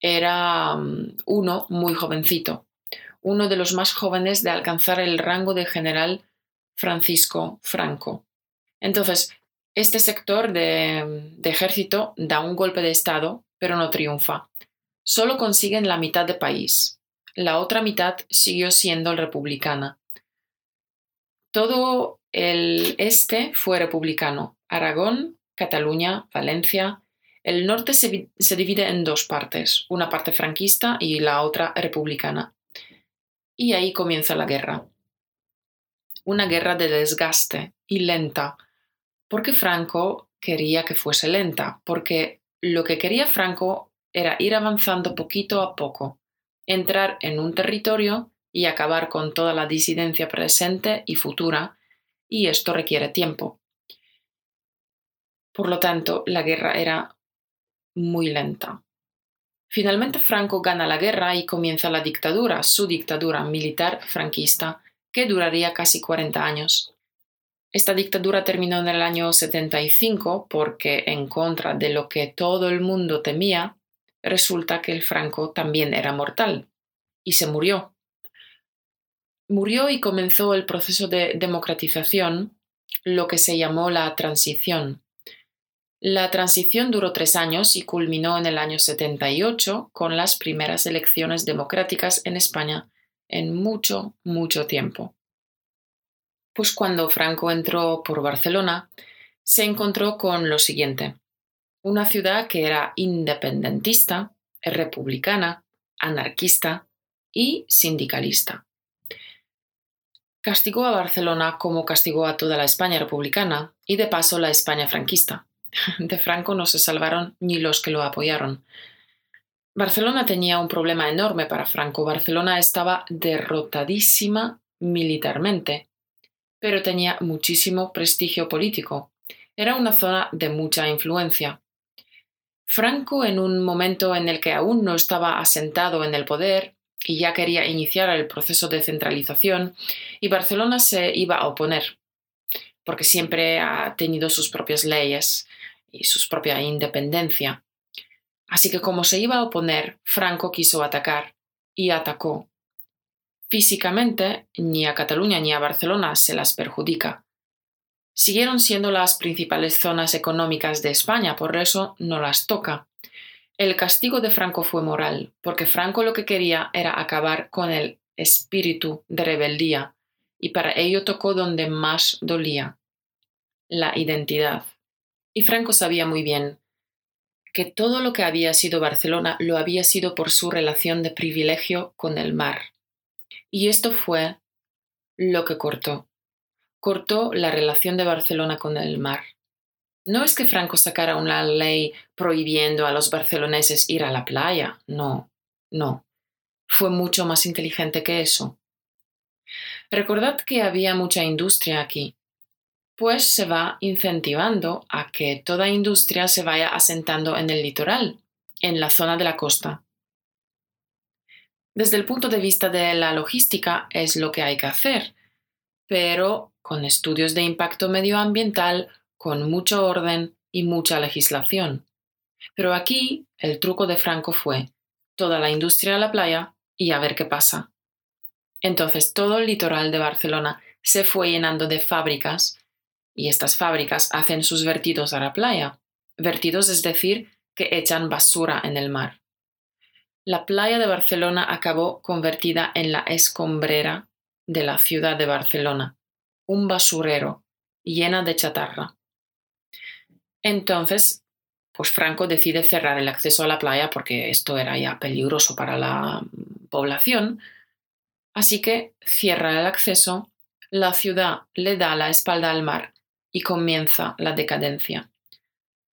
era mm, uno muy jovencito, uno de los más jóvenes de alcanzar el rango de general Francisco Franco. Entonces, este sector de, ejército da un golpe de Estado, pero no triunfa. Solo consiguen la mitad de país la otra mitad siguió siendo republicana. Todo el este fue republicano. Aragón, Cataluña, Valencia. El norte se, divide en dos partes, una parte franquista y la otra republicana. Y ahí comienza la guerra. Una guerra de desgaste y lenta, porque Franco quería que fuese lenta, porque lo que quería Franco era ir avanzando poquito a poco, entrar en un territorio y acabar con toda la disidencia presente y futura, y esto requiere tiempo. Por lo tanto, la guerra era muy lenta. Finalmente Franco gana la guerra y comienza la dictadura, su dictadura militar franquista, que duraría casi 40 años. Esta dictadura terminó en el año 75 porque, en contra de lo que todo el mundo temía, resulta que el Franco también era mortal y se murió. Murió y comenzó el proceso de democratización, lo que se llamó la transición. La transición duró tres años y culminó en el año 78 con las primeras elecciones democráticas en España en mucho, mucho tiempo. Pues cuando Franco entró por Barcelona, se encontró con lo siguiente una ciudad que era independentista, republicana, anarquista y sindicalista. Castigó a Barcelona como castigó a toda la España republicana y de paso la España franquista. De Franco no se salvaron ni los que lo apoyaron. Barcelona tenía un problema enorme para Franco. Barcelona estaba derrotadísima militarmente, pero tenía muchísimo prestigio político. Era una zona de mucha influencia. Franco, en un momento en el que aún no estaba asentado en el poder y ya quería iniciar el proceso de centralización, y Barcelona se iba a oponer, porque siempre ha tenido sus propias leyes y su propia independencia. Así que como se iba a oponer, Franco quiso atacar y atacó. Físicamente, ni a Cataluña ni a Barcelona se las perjudica, siguieron siendo las principales zonas económicas de España, por eso no las toca. El castigo de Franco fue moral, porque Franco lo que quería era acabar con el espíritu de rebeldía, y para ello tocó donde más dolía, la identidad. Y Franco sabía muy bien que todo lo que había sido Barcelona lo había sido por su relación de privilegio con el mar. Y esto fue lo que cortó cortó la relación de Barcelona con el mar. No es que Franco sacara una ley prohibiendo a los barceloneses ir a la playa, no, no. Fue mucho más inteligente que eso. Recordad que había mucha industria aquí, pues se va incentivando a que toda industria se vaya asentando en el litoral, en la zona de la costa. Desde el punto de vista de la logística es lo que hay que hacer, pero con estudios de impacto medioambiental, con mucho orden y mucha legislación. Pero aquí el truco de Franco fue toda la industria a la playa y a ver qué pasa. Entonces todo el litoral de Barcelona se fue llenando de fábricas y estas fábricas hacen sus vertidos a la playa. Vertidos es decir, que echan basura en el mar. La playa de Barcelona acabó convertida en la escombrera de la ciudad de Barcelona, un basurero llena de chatarra. Entonces, pues Franco decide cerrar el acceso a la playa porque esto era ya peligroso para la población, así que cierra el acceso, la ciudad le da la espalda al mar y comienza la decadencia.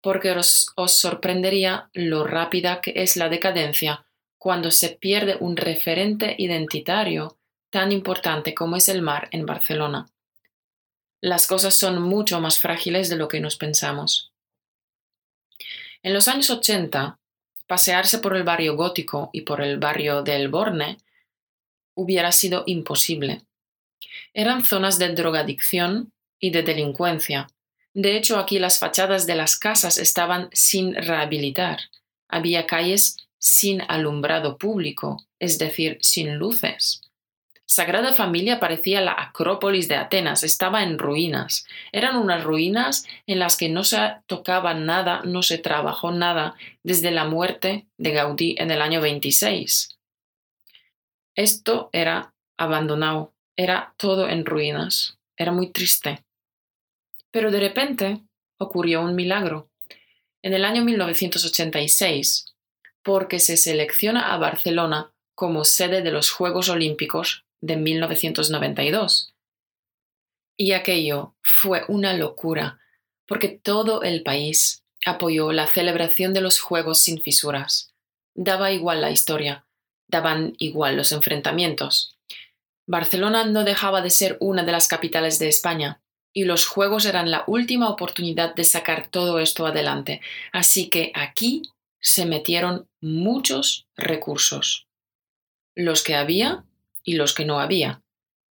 Porque os, os sorprendería lo rápida que es la decadencia cuando se pierde un referente identitario tan importante como es el mar en Barcelona. Las cosas son mucho más frágiles de lo que nos pensamos. En los años 80, pasearse por el barrio gótico y por el barrio del Borne hubiera sido imposible. Eran zonas de drogadicción y de delincuencia. De hecho, aquí las fachadas de las casas estaban sin rehabilitar. Había calles sin alumbrado público, es decir, sin luces. Sagrada Familia parecía la Acrópolis de Atenas, estaba en ruinas. Eran unas ruinas en las que no se tocaba nada, no se trabajó nada desde la muerte de Gaudí en el año 26. Esto era abandonado, era todo en ruinas, era muy triste. Pero de repente ocurrió un milagro. En el año 1986, porque se selecciona a Barcelona como sede de los Juegos Olímpicos de 1992. Y aquello fue una locura, porque todo el país apoyó la celebración de los Juegos sin fisuras. Daba igual la historia, daban igual los enfrentamientos. Barcelona no dejaba de ser una de las capitales de España, y los Juegos eran la última oportunidad de sacar todo esto adelante. Así que aquí se metieron muchos recursos. Los que había y los que no había.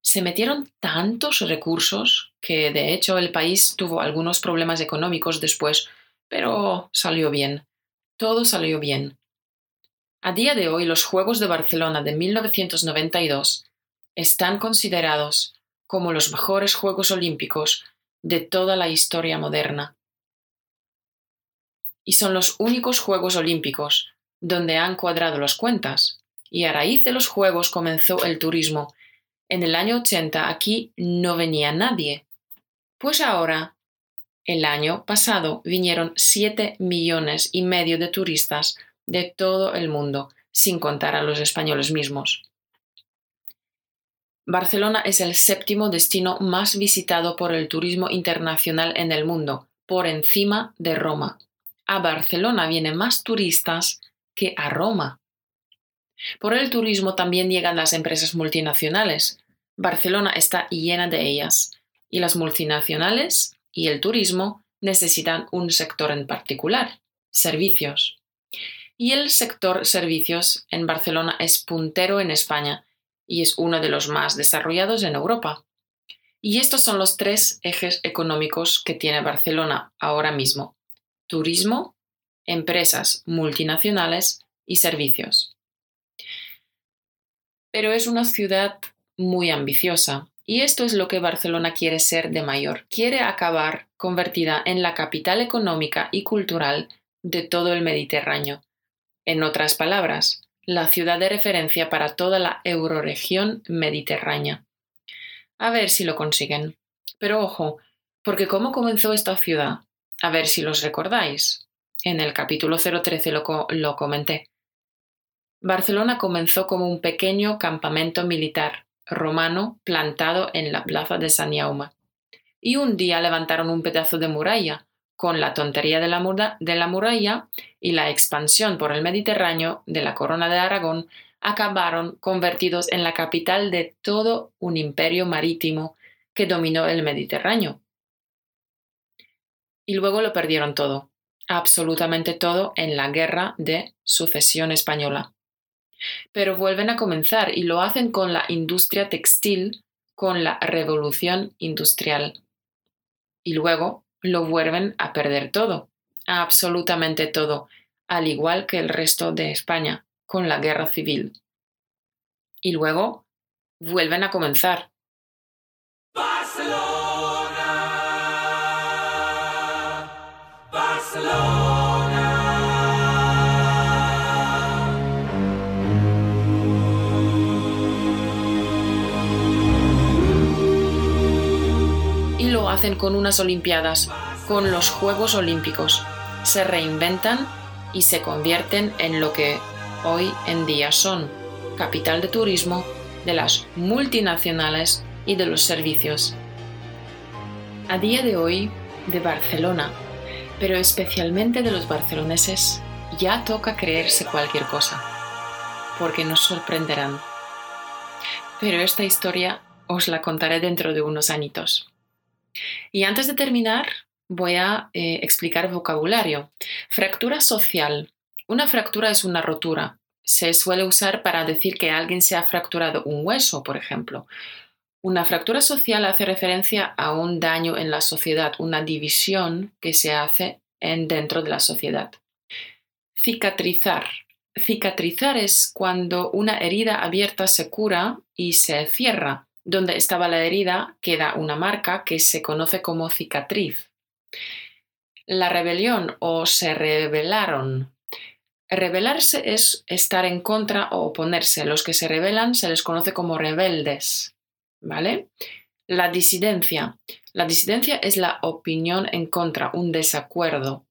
Se metieron tantos recursos que de hecho el país tuvo algunos problemas económicos después, pero salió bien. Todo salió bien. A día de hoy los Juegos de Barcelona de 1992 están considerados como los mejores Juegos Olímpicos de toda la historia moderna. Y son los únicos Juegos Olímpicos donde han cuadrado las cuentas, y a raíz de los Juegos comenzó el turismo. En el año 80 aquí no venía nadie. Pues ahora, el año pasado, vinieron 7 millones y medio de turistas de todo el mundo, sin contar a los españoles mismos. Barcelona es el séptimo destino más visitado por el turismo internacional en el mundo, por encima de Roma. A Barcelona vienen más turistas que a Roma. Por el turismo también llegan las empresas multinacionales. Barcelona está llena de ellas. Y las multinacionales y el turismo necesitan un sector en particular, servicios. Y el sector servicios en Barcelona es puntero en España y es uno de los más desarrollados en Europa. Y estos son los tres ejes económicos que tiene Barcelona ahora mismo. Turismo, empresas multinacionales y servicios pero es una ciudad muy ambiciosa. Y esto es lo que Barcelona quiere ser de mayor. Quiere acabar convertida en la capital económica y cultural de todo el Mediterráneo. En otras palabras, la ciudad de referencia para toda la euroregión mediterránea. A ver si lo consiguen. Pero ojo, porque ¿cómo comenzó esta ciudad? A ver si los recordáis. En el capítulo 013 lo, lo comenté. Barcelona comenzó como un pequeño campamento militar romano plantado en la plaza de San Jaume. Y un día levantaron un pedazo de muralla. Con la tontería de la, de la muralla y la expansión por el Mediterráneo de la corona de Aragón, acabaron convertidos en la capital de todo un imperio marítimo que dominó el Mediterráneo. Y luego lo perdieron todo, absolutamente todo, en la guerra de sucesión española pero vuelven a comenzar y lo hacen con la industria textil, con la revolución industrial. Y luego lo vuelven a perder todo, absolutamente todo, al igual que el resto de España, con la guerra civil. Y luego vuelven a comenzar. Y lo hacen con unas Olimpiadas, con los Juegos Olímpicos. Se reinventan y se convierten en lo que hoy en día son, capital de turismo, de las multinacionales y de los servicios. A día de hoy, de Barcelona, pero especialmente de los barceloneses, ya toca creerse cualquier cosa, porque nos sorprenderán. Pero esta historia os la contaré dentro de unos añitos. Y antes de terminar, voy a eh, explicar vocabulario. Fractura social. Una fractura es una rotura. Se suele usar para decir que alguien se ha fracturado un hueso, por ejemplo. Una fractura social hace referencia a un daño en la sociedad, una división que se hace en, dentro de la sociedad. Cicatrizar. Cicatrizar es cuando una herida abierta se cura y se cierra. Donde estaba la herida queda una marca que se conoce como cicatriz. La rebelión o se rebelaron. Rebelarse es estar en contra o oponerse. Los que se rebelan se les conoce como rebeldes. ¿Vale? La disidencia. La disidencia es la opinión en contra, un desacuerdo.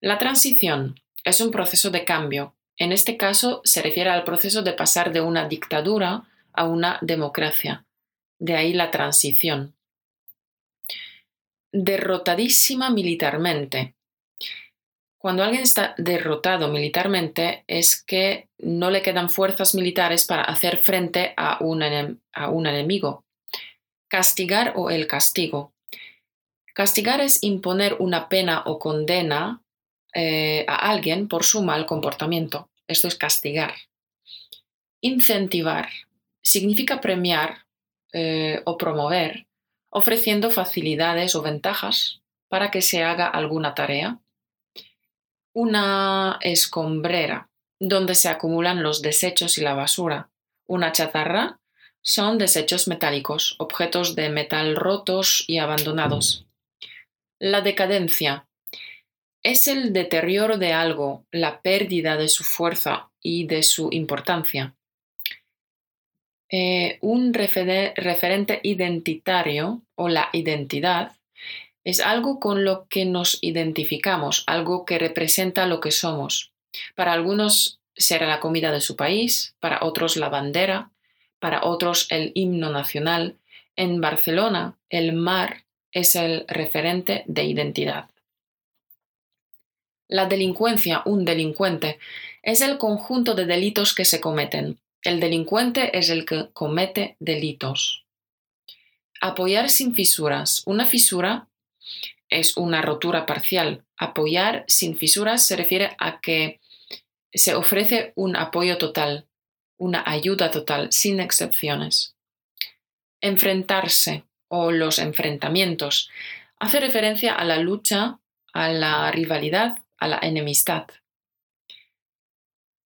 La transición es un proceso de cambio. En este caso se refiere al proceso de pasar de una dictadura a una democracia. De ahí la transición derrotadísima militarmente. Cuando alguien está derrotado militarmente es que no le quedan fuerzas militares para hacer frente a un, enemigo. Castigar o el castigo. Castigar es imponer una pena o condena eh, a alguien por su mal comportamiento. Esto es castigar. Incentivar significa premiar eh, o promover ofreciendo facilidades o ventajas para que se haga alguna tarea. Una escombrera, donde se acumulan los desechos y la basura. Una chatarra son desechos metálicos, objetos de metal rotos y abandonados. La decadencia es el deterioro de algo, la pérdida de su fuerza y de su importancia. Eh, un referente identitario o la identidad es algo con lo que nos identificamos, algo que representa lo que somos. Para algunos será la comida de su país, para otros la bandera, para otros el himno nacional. En Barcelona, el mar es el referente de identidad. La delincuencia, un delincuente, es el conjunto de delitos que se cometen. El delincuente es el que comete delitos. Apoyar sin fisuras. Una fisura es una rotura parcial. Apoyar sin fisuras se refiere a que se ofrece un apoyo total, una ayuda total, sin excepciones. Enfrentarse o los enfrentamientos hace referencia a la lucha, a la rivalidad, a la enemistad.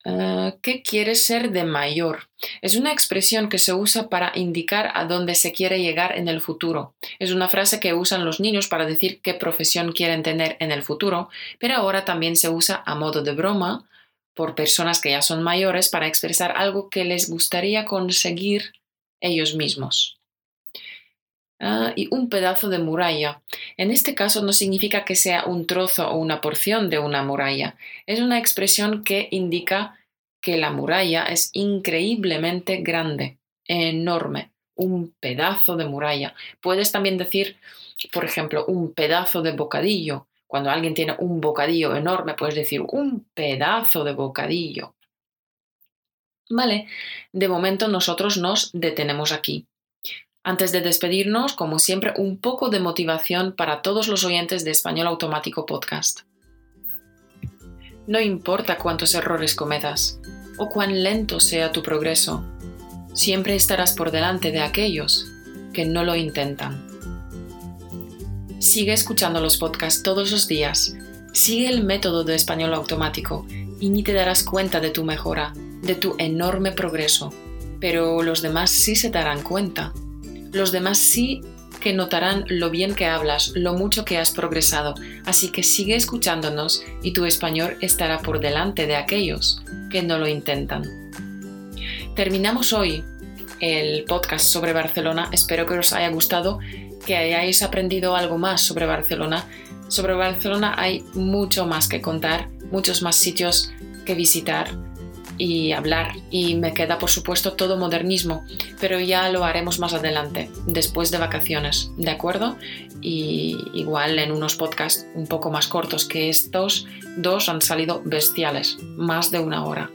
Ah, ¿Qué quiere ser de mayor? Es una expresión que se usa para indicar a dónde se quiere llegar en el futuro. Es una frase que usan los niños para decir qué profesión quieren tener en el futuro, pero ahora también se usa a modo de broma por personas que ya son mayores para expresar algo que les gustaría conseguir ellos mismos. Ah, y un pedazo de muralla. En este caso no significa que sea un trozo o una porción de una muralla. Es una expresión que indica que la muralla es increíblemente grande, enorme, un pedazo de muralla. Puedes también decir, por ejemplo, un pedazo de bocadillo. Cuando alguien tiene un bocadillo enorme, puedes decir un pedazo de bocadillo. Vale, de momento nosotros nos detenemos aquí. Antes de despedirnos, como siempre, un poco de motivación para todos los oyentes de Español Automático Podcast. No importa cuántos errores cometas o cuán lento sea tu progreso, siempre estarás por delante de aquellos que no lo intentan. Sigue escuchando los podcasts todos los días, sigue el método de español automático y ni te darás cuenta de tu mejora, de tu enorme progreso pero los demás sí se darán cuenta. Los demás sí que notarán lo bien que hablas, lo mucho que has progresado, así que sigue escuchándonos y tu español estará por delante de aquellos que no lo intentan. Terminamos hoy el podcast sobre Barcelona, espero que os haya gustado, que hayáis aprendido algo más sobre Barcelona. Sobre Barcelona hay mucho más que contar, muchos más sitios que visitar y hablar. Y me queda, por supuesto, todo modernismo, pero ya lo haremos más adelante, después de vacaciones, ¿de acuerdo? Y igual en unos podcasts un poco más cortos que estos dos han salido bestiales, más de una hora.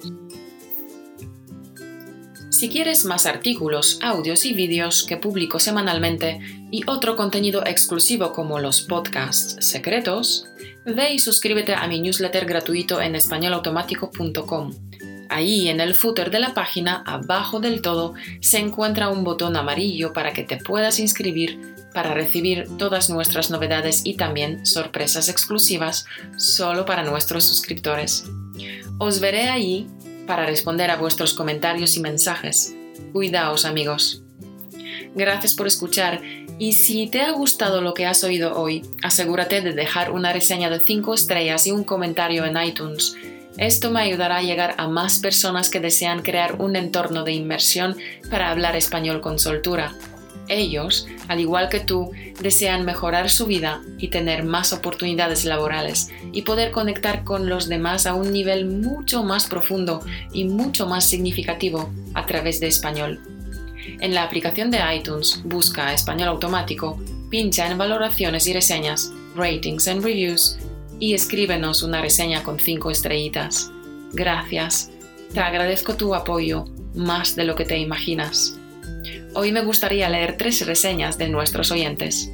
Si quieres más artículos, audios y vídeos que publico semanalmente y otro contenido exclusivo como los podcasts secretos, ve y suscríbete a mi newsletter gratuito en españolautomático.com Ahí en el footer de la página, abajo del todo, se encuentra un botón amarillo para que te puedas inscribir para recibir todas nuestras novedades y también sorpresas exclusivas solo para nuestros suscriptores. Os veré ahí para responder a vuestros comentarios y mensajes. Cuidaos amigos. Gracias por escuchar y si te ha gustado lo que has oído hoy, asegúrate de dejar una reseña de 5 estrellas y un comentario en iTunes esto me ayudará a llegar a más personas que desean crear un entorno de inmersión para hablar español con soltura. Ellos, al igual que tú, desean mejorar su vida y tener más oportunidades laborales y poder conectar con los demás a un nivel mucho más profundo y mucho más significativo a través de español. En la aplicación de iTunes, busca Español Automático, pincha en Valoraciones y Reseñas, Ratings and Reviews y escríbenos una reseña con 5 estrellitas. Gracias. Te agradezco tu apoyo más de lo que te imaginas. Hoy me gustaría leer tres reseñas de nuestros oyentes.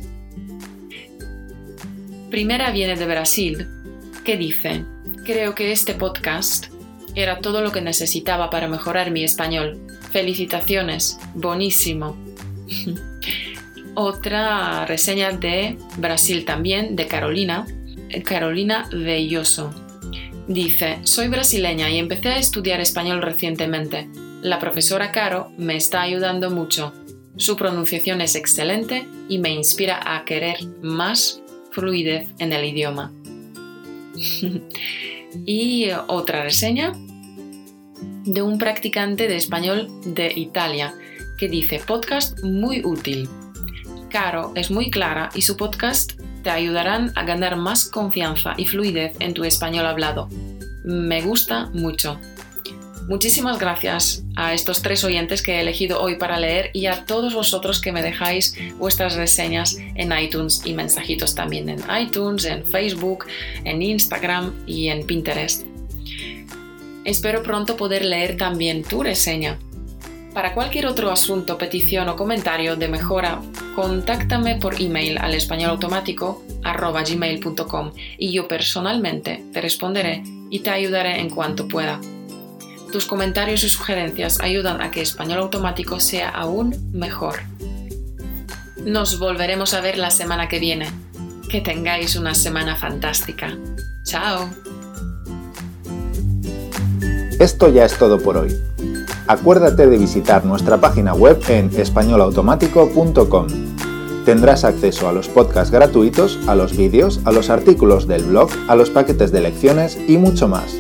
Primera viene de Brasil, que dice, creo que este podcast era todo lo que necesitaba para mejorar mi español. Felicitaciones, bonísimo. Otra reseña de Brasil también, de Carolina, Carolina Belloso. Dice, soy brasileña y empecé a estudiar español recientemente. La profesora Caro me está ayudando mucho. Su pronunciación es excelente y me inspira a querer más fluidez en el idioma. y otra reseña de un practicante de español de Italia que dice podcast muy útil. Caro es muy clara y su podcast te ayudarán a ganar más confianza y fluidez en tu español hablado. Me gusta mucho. Muchísimas gracias a estos tres oyentes que he elegido hoy para leer y a todos vosotros que me dejáis vuestras reseñas en iTunes y mensajitos también en iTunes, en Facebook, en Instagram y en Pinterest. Espero pronto poder leer también tu reseña. Para cualquier otro asunto, petición o comentario de mejora, contáctame por email al españolautomático.gmail.com y yo personalmente te responderé y te ayudaré en cuanto pueda. Tus comentarios y sugerencias ayudan a que Español Automático sea aún mejor. Nos volveremos a ver la semana que viene. Que tengáis una semana fantástica. Chao. Esto ya es todo por hoy acuérdate de visitar nuestra página web en españolautomático.com. Tendrás acceso a los podcasts gratuitos, a los vídeos, a los artículos del blog, a los paquetes de lecciones y mucho más.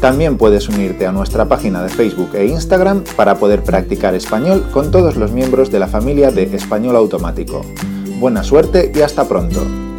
También puedes unirte a nuestra página de Facebook e Instagram para poder practicar español con todos los miembros de la familia de Español Automático. Buena suerte y hasta pronto.